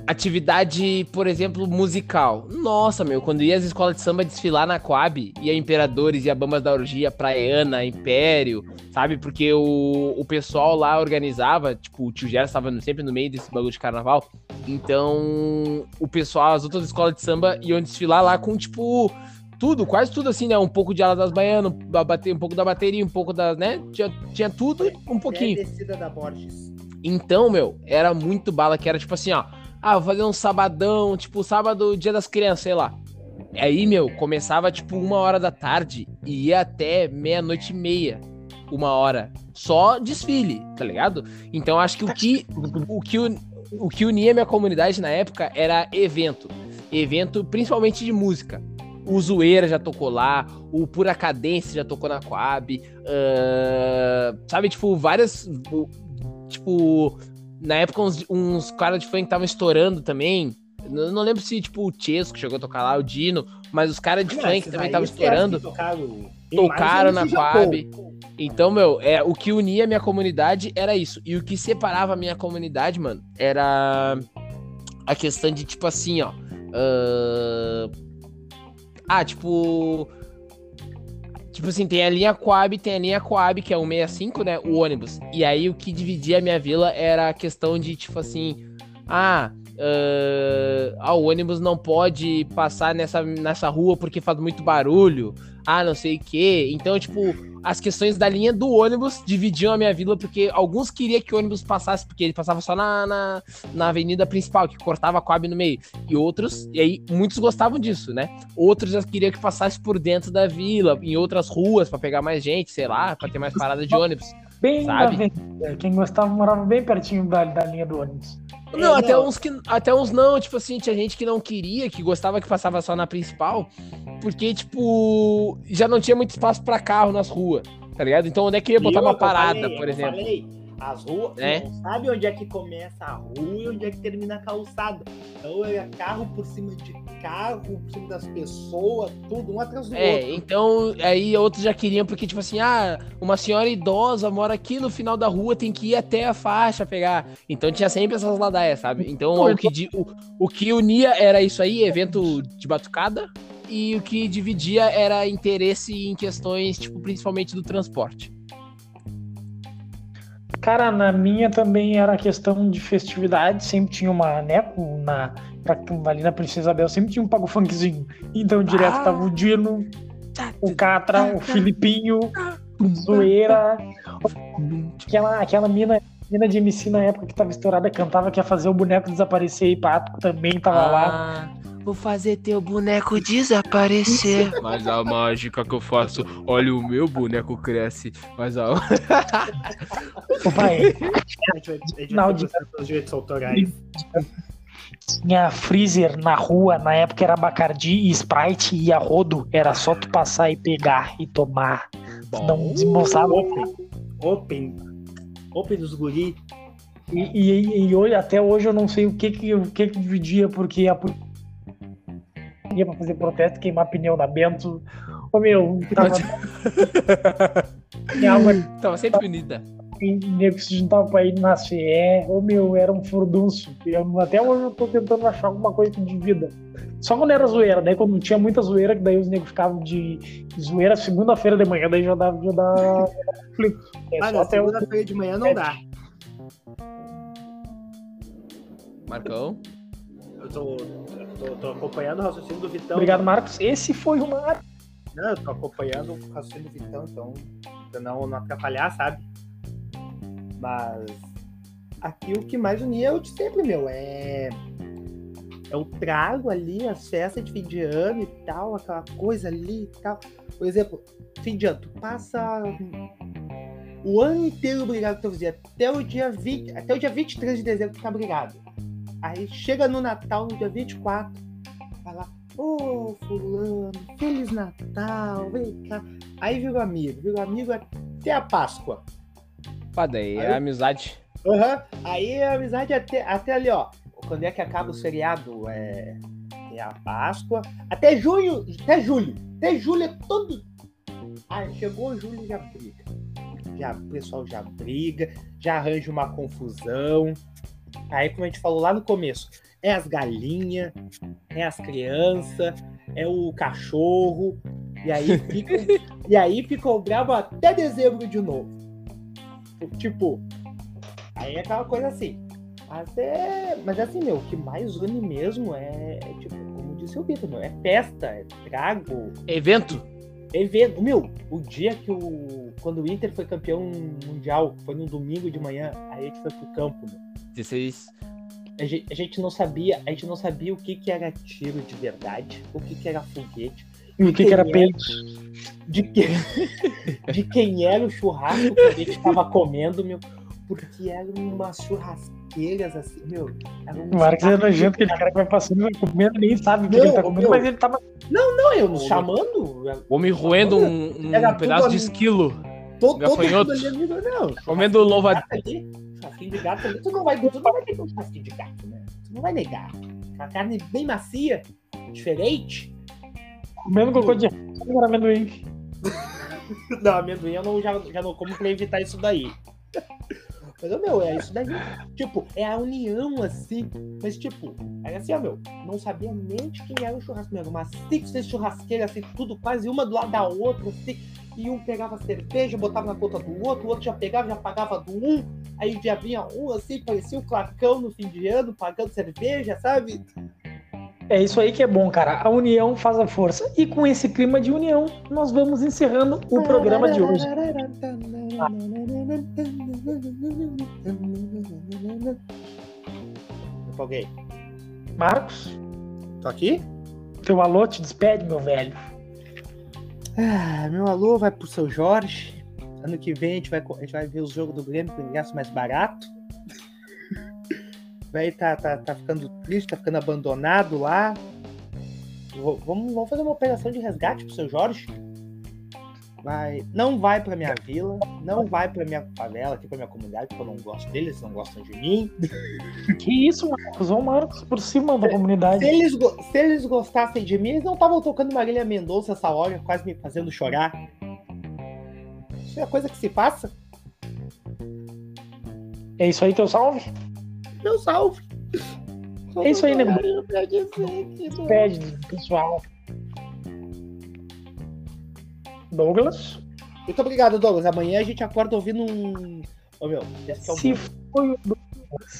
Atividade, por exemplo, musical. Nossa, meu, quando ia as escolas de samba desfilar na Coab, ia Imperadores, ia Bambas da Orgia, Praiana, Império, sabe? Porque o, o pessoal lá organizava, tipo, o tio Gera estava sempre no meio desse bagulho de carnaval. Então, o pessoal, as outras escolas de samba iam desfilar lá com, tipo, tudo, quase tudo assim, né? Um pouco de ala das baianas, um pouco da bateria, um pouco da, né? Tinha, tinha tudo, um pouquinho. É descida da Borges. Então, meu, era muito bala, que era tipo assim, ó. Ah, vou fazer um sabadão, tipo, sábado, dia das crianças, sei lá. Aí, meu, começava tipo uma hora da tarde e ia até meia-noite e meia, uma hora. Só desfile, tá ligado? Então acho que o que, o que, o que unia minha comunidade na época era evento. Evento principalmente de música. O Zoeira já tocou lá, o Pura Cadência já tocou na Coab. Uh, sabe, tipo, várias. Tipo, na época uns, uns caras de funk estavam estourando também. Não, não, lembro se, tipo, o Chesco chegou a tocar lá, o Dino, mas os caras de não, funk também estavam estourando. Tocaram, tocaram na Coab. Então, meu, é, o que unia a minha comunidade era isso. E o que separava a minha comunidade, mano, era a questão de, tipo assim, ó. Uh... Ah, tipo Tipo assim, tem a linha Coab, tem a linha Coab, que é o 65, né? O ônibus. E aí o que dividia a minha vila era a questão de, tipo assim, ah, uh, ah, o ônibus não pode passar nessa, nessa rua porque faz muito barulho. Ah, não sei o quê. Então, tipo, as questões da linha do ônibus dividiam a minha vila, porque alguns queriam que o ônibus passasse, porque ele passava só na, na, na avenida principal, que cortava a Coab no meio. E outros, e aí muitos gostavam disso, né? Outros já queriam que passasse por dentro da vila, em outras ruas, para pegar mais gente, sei lá, para ter mais parada de ônibus. Bem sabe? Quem gostava morava bem pertinho da, da linha do ônibus. Não, é, até não. uns que até uns não, tipo assim, tinha gente que não queria, que gostava que passava só na principal, porque tipo, já não tinha muito espaço para carro nas ruas, tá ligado? Então onde é que ia botar uma parada, falei, por exemplo? Falei, as ruas, é? não sabe onde é que começa a rua e onde é que termina a calçada. Então é carro por cima de carro, por cima das pessoas, tudo um atrás do é, outro. Então aí outros já queriam, porque tipo assim, ah, uma senhora idosa mora aqui no final da rua, tem que ir até a faixa pegar. Então tinha sempre essas ladaias, sabe? Então o que, o, o que unia era isso aí, evento de batucada, e o que dividia era interesse em questões, tipo, principalmente do transporte. Cara, na minha também era questão de festividade, sempre tinha uma, né, na, ali na Princesa Isabel, sempre tinha um pago funkzinho. Então direto ah. tava o Dino, o Catra, o Filipinho, o Zoeira, aquela, aquela mina, mina de MC na época que tava estourada, cantava que ia fazer o boneco desaparecer e Pato também tava ah. lá. Vou fazer teu boneco desaparecer. Mas a mágica que eu faço, olha o meu boneco cresce. Mas a. Ô pai, final de direitos autorais. Tinha freezer na rua, na época era Bacardi e Sprite e a rodo. Era só tu passar e pegar e tomar. Bom, não desembolsava. Open. Open. Open dos guri. E, e, e, hoje, até hoje eu não sei o que que, o que, que dividia, porque a ia pra fazer protesto, queimar pneu na Bento. Ô meu, tava. tava sempre unida. Nego se juntava pra ir na CE. Ô meu, era um furdunço. Eu, até hoje eu tô tentando achar alguma coisa de vida. Só quando era zoeira, daí quando tinha muita zoeira, que daí os negros ficavam de zoeira segunda-feira de manhã, daí já dava. Já dava... É, segunda-feira de manhã não dá. Marcão? Eu tô, tô, tô, acompanhando o raciocínio do Vitão. Obrigado, Marcos. Esse foi uma. Não, eu tô acompanhando o raciocínio do Vitão, então, pra não, não atrapalhar, sabe? Mas aqui o que mais unia é o de sempre, meu. É. É o trago ali, as festas de fim de ano e tal, aquela coisa ali e tal. Por exemplo, fim de ano, tu passa o ano inteiro obrigado com teu vizinho. Até o dia 20, até o dia 23 de dezembro tu tá obrigado. Aí chega no Natal, no dia 24, vai lá, ô oh, fulano, Feliz Natal, vem cá. Aí vira o amigo, vira amigo até a Páscoa. Pá, daí é amizade. Aham, uhum. aí é amizade até, até ali, ó. Quando é que acaba o seriado? É, Vem a Páscoa. Até junho, até julho. Até julho é todo. Ah, chegou julho já briga. Já, o pessoal já briga, já arranja uma confusão. Aí, como a gente falou lá no começo, é as galinhas, é as crianças, é o cachorro. E aí fica, e aí ficou bravo até dezembro de novo. Tipo, aí é aquela coisa assim. Mas é, mas é assim, meu, o que mais une mesmo é, é tipo, como disse o Vitor, meu, é festa, é trago, Evento? Evento. Meu, o dia que o. Quando o Inter foi campeão mundial, foi num domingo de manhã, aí a gente foi pro campo, meu. 16. A gente, a gente não sabia, a gente não sabia o que, que era tiro de verdade, o que, que era foguete, E o que, que era Quem é? peito? de, que, de quem era o churrasco que a gente tava comendo, meu. Porque eram umas churrasqueiras assim, meu. Era um O Marcos é nojento, aquele cara que vai passando, vai comendo, nem sabe o que ele tá comendo, meu. mas ele tava. Não, eu nos chamando. O homem roendo um, um pedaço de esquilo. Todo, todo Gafanhoto. mundo ali, não. Comendo louva. gato ali, churrasquinho de gato ali, tu não vai, tu não vai ter um churrasquinho de gato, né? Tu não vai negar. A carne bem macia, diferente. Comendo cocô de amendoim. Não, amendoim eu não, já, já não como pra evitar isso daí. Mas, meu, é isso daí. Tipo, é a união, assim. Mas, tipo, era assim, ó, meu, não sabia nem de quem era o churrasco mesmo. Mas cinco, seis churrasqueiras, assim, tudo quase uma do lado da outra, assim. E um pegava cerveja, botava na conta do outro, o outro já pegava, já pagava do um. Aí já vinha um, assim, parecia um clacão no fim de ano, pagando cerveja, sabe? É isso aí que é bom, cara. A união faz a força. E com esse clima de união, nós vamos encerrando o programa de hoje. Empolguei. Marcos, Tô aqui? teu alô te despede, meu velho. Ah, meu alô vai pro seu Jorge. Ano que vem a gente vai, a gente vai ver os jogos do Grêmio com ingresso mais barato. Vai tá, tá, tá ficando triste, tá ficando abandonado lá. Vamos, vamos fazer uma operação de resgate pro seu Jorge. Vai, não vai pra minha vila, não vai pra minha favela, aqui pra minha comunidade, porque eu não gosto deles, eles não gostam de mim. Que isso, Marcos? Olha o Marcos por cima da Se comunidade. eles, go- se eles gostassem de mim, eles não estavam tocando Marília Mendonça essa hora, quase me fazendo chorar. Isso é coisa que se passa. É isso aí, teu salve? Meu salve. É isso aí, que não- Despede, pessoal. Douglas, Muito obrigado, Douglas. Amanhã a gente acorda ouvindo um. Ô, meu, esse é se foi o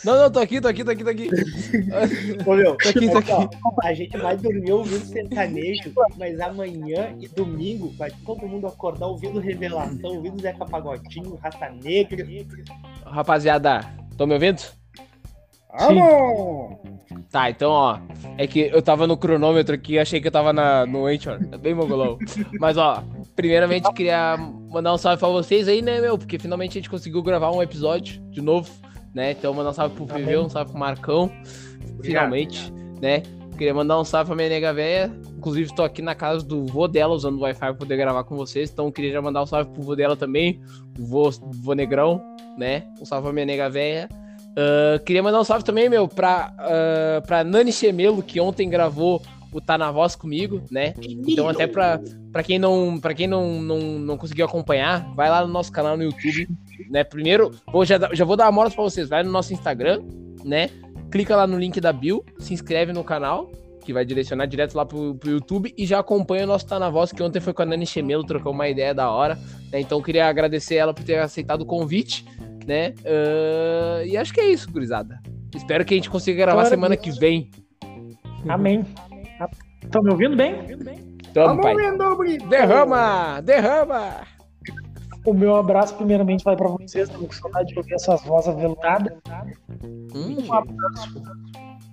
Não, não, tô aqui, tô aqui, tô aqui, tô aqui. Ô, meu, Tô aqui, tô aqui. ó, a gente vai dormir ouvindo sertanejo, mas amanhã e domingo vai todo mundo acordar ouvindo Revelação, ouvindo Zeca Pagodinho, Raça Negra. Rapaziada, tão me ouvindo? Vamos! Tá, então, ó. É que eu tava no cronômetro aqui, achei que eu tava na, no Anchor. É bem mogolão. Mas, ó, primeiramente queria mandar um salve pra vocês aí, né, meu? Porque finalmente a gente conseguiu gravar um episódio de novo, né? Então, mandar um salve pro Amém. PV, um salve pro Marcão. Finalmente, né? Queria mandar um salve pra minha nega véia. Inclusive, tô aqui na casa do vô dela, usando o Wi-Fi pra poder gravar com vocês. Então, queria já mandar um salve pro vô dela também, o vô, vô negrão, né? Um salve pra minha nega véia. Ah, queria mandar um salve também, meu, pra, ah, pra Nani Chemelo, que ontem gravou o Tá Na Voz comigo, né? Então, até pra, pra quem, não, pra quem não, não, não conseguiu acompanhar, vai lá no nosso canal no YouTube, né? Primeiro, vou, já, já vou dar a moral pra vocês, vai no nosso Instagram, né? Clica lá no link da Bill, se inscreve no canal, que vai direcionar direto lá pro, pro YouTube, e já acompanha o nosso Tá Na Voz, que ontem foi com a Nani Chemelo, trocou uma ideia da hora, né? Então, queria agradecer ela por ter aceitado o convite, né? Ah, e acho que é isso, gurizada. Espero que a gente consiga gravar Claro, semana isso. que vem. Amém. Estão me ouvindo bem? Pai. vendo, Brito! Derrama! Derrama! O meu abraço, primeiramente, vai para vocês. Tô com saudade de ouvir essas vozes aveludadas. Hum, Um abraço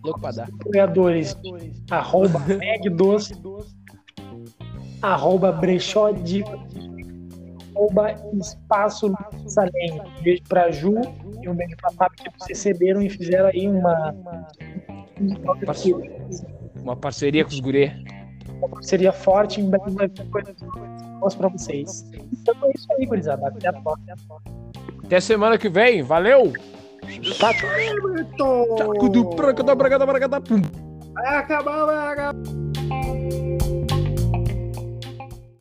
louco pra dar. apoiadores. Arroba Meg Doce. Arroba Brechó de. Arroba Espaço Salém. Um beijo pra Ju e um beijo pra Fábio que vocês receberam e fizeram aí uma. Uma parceria com os gurê. Uma parceria forte. Em breve vai vir coisas boas pra vocês. Então é isso aí, gurizada. Até a próxima. Até semana que vem. Valeu! Brito! Tchacu do branco da bragada bragada pum. Vai acabar, vai acabar.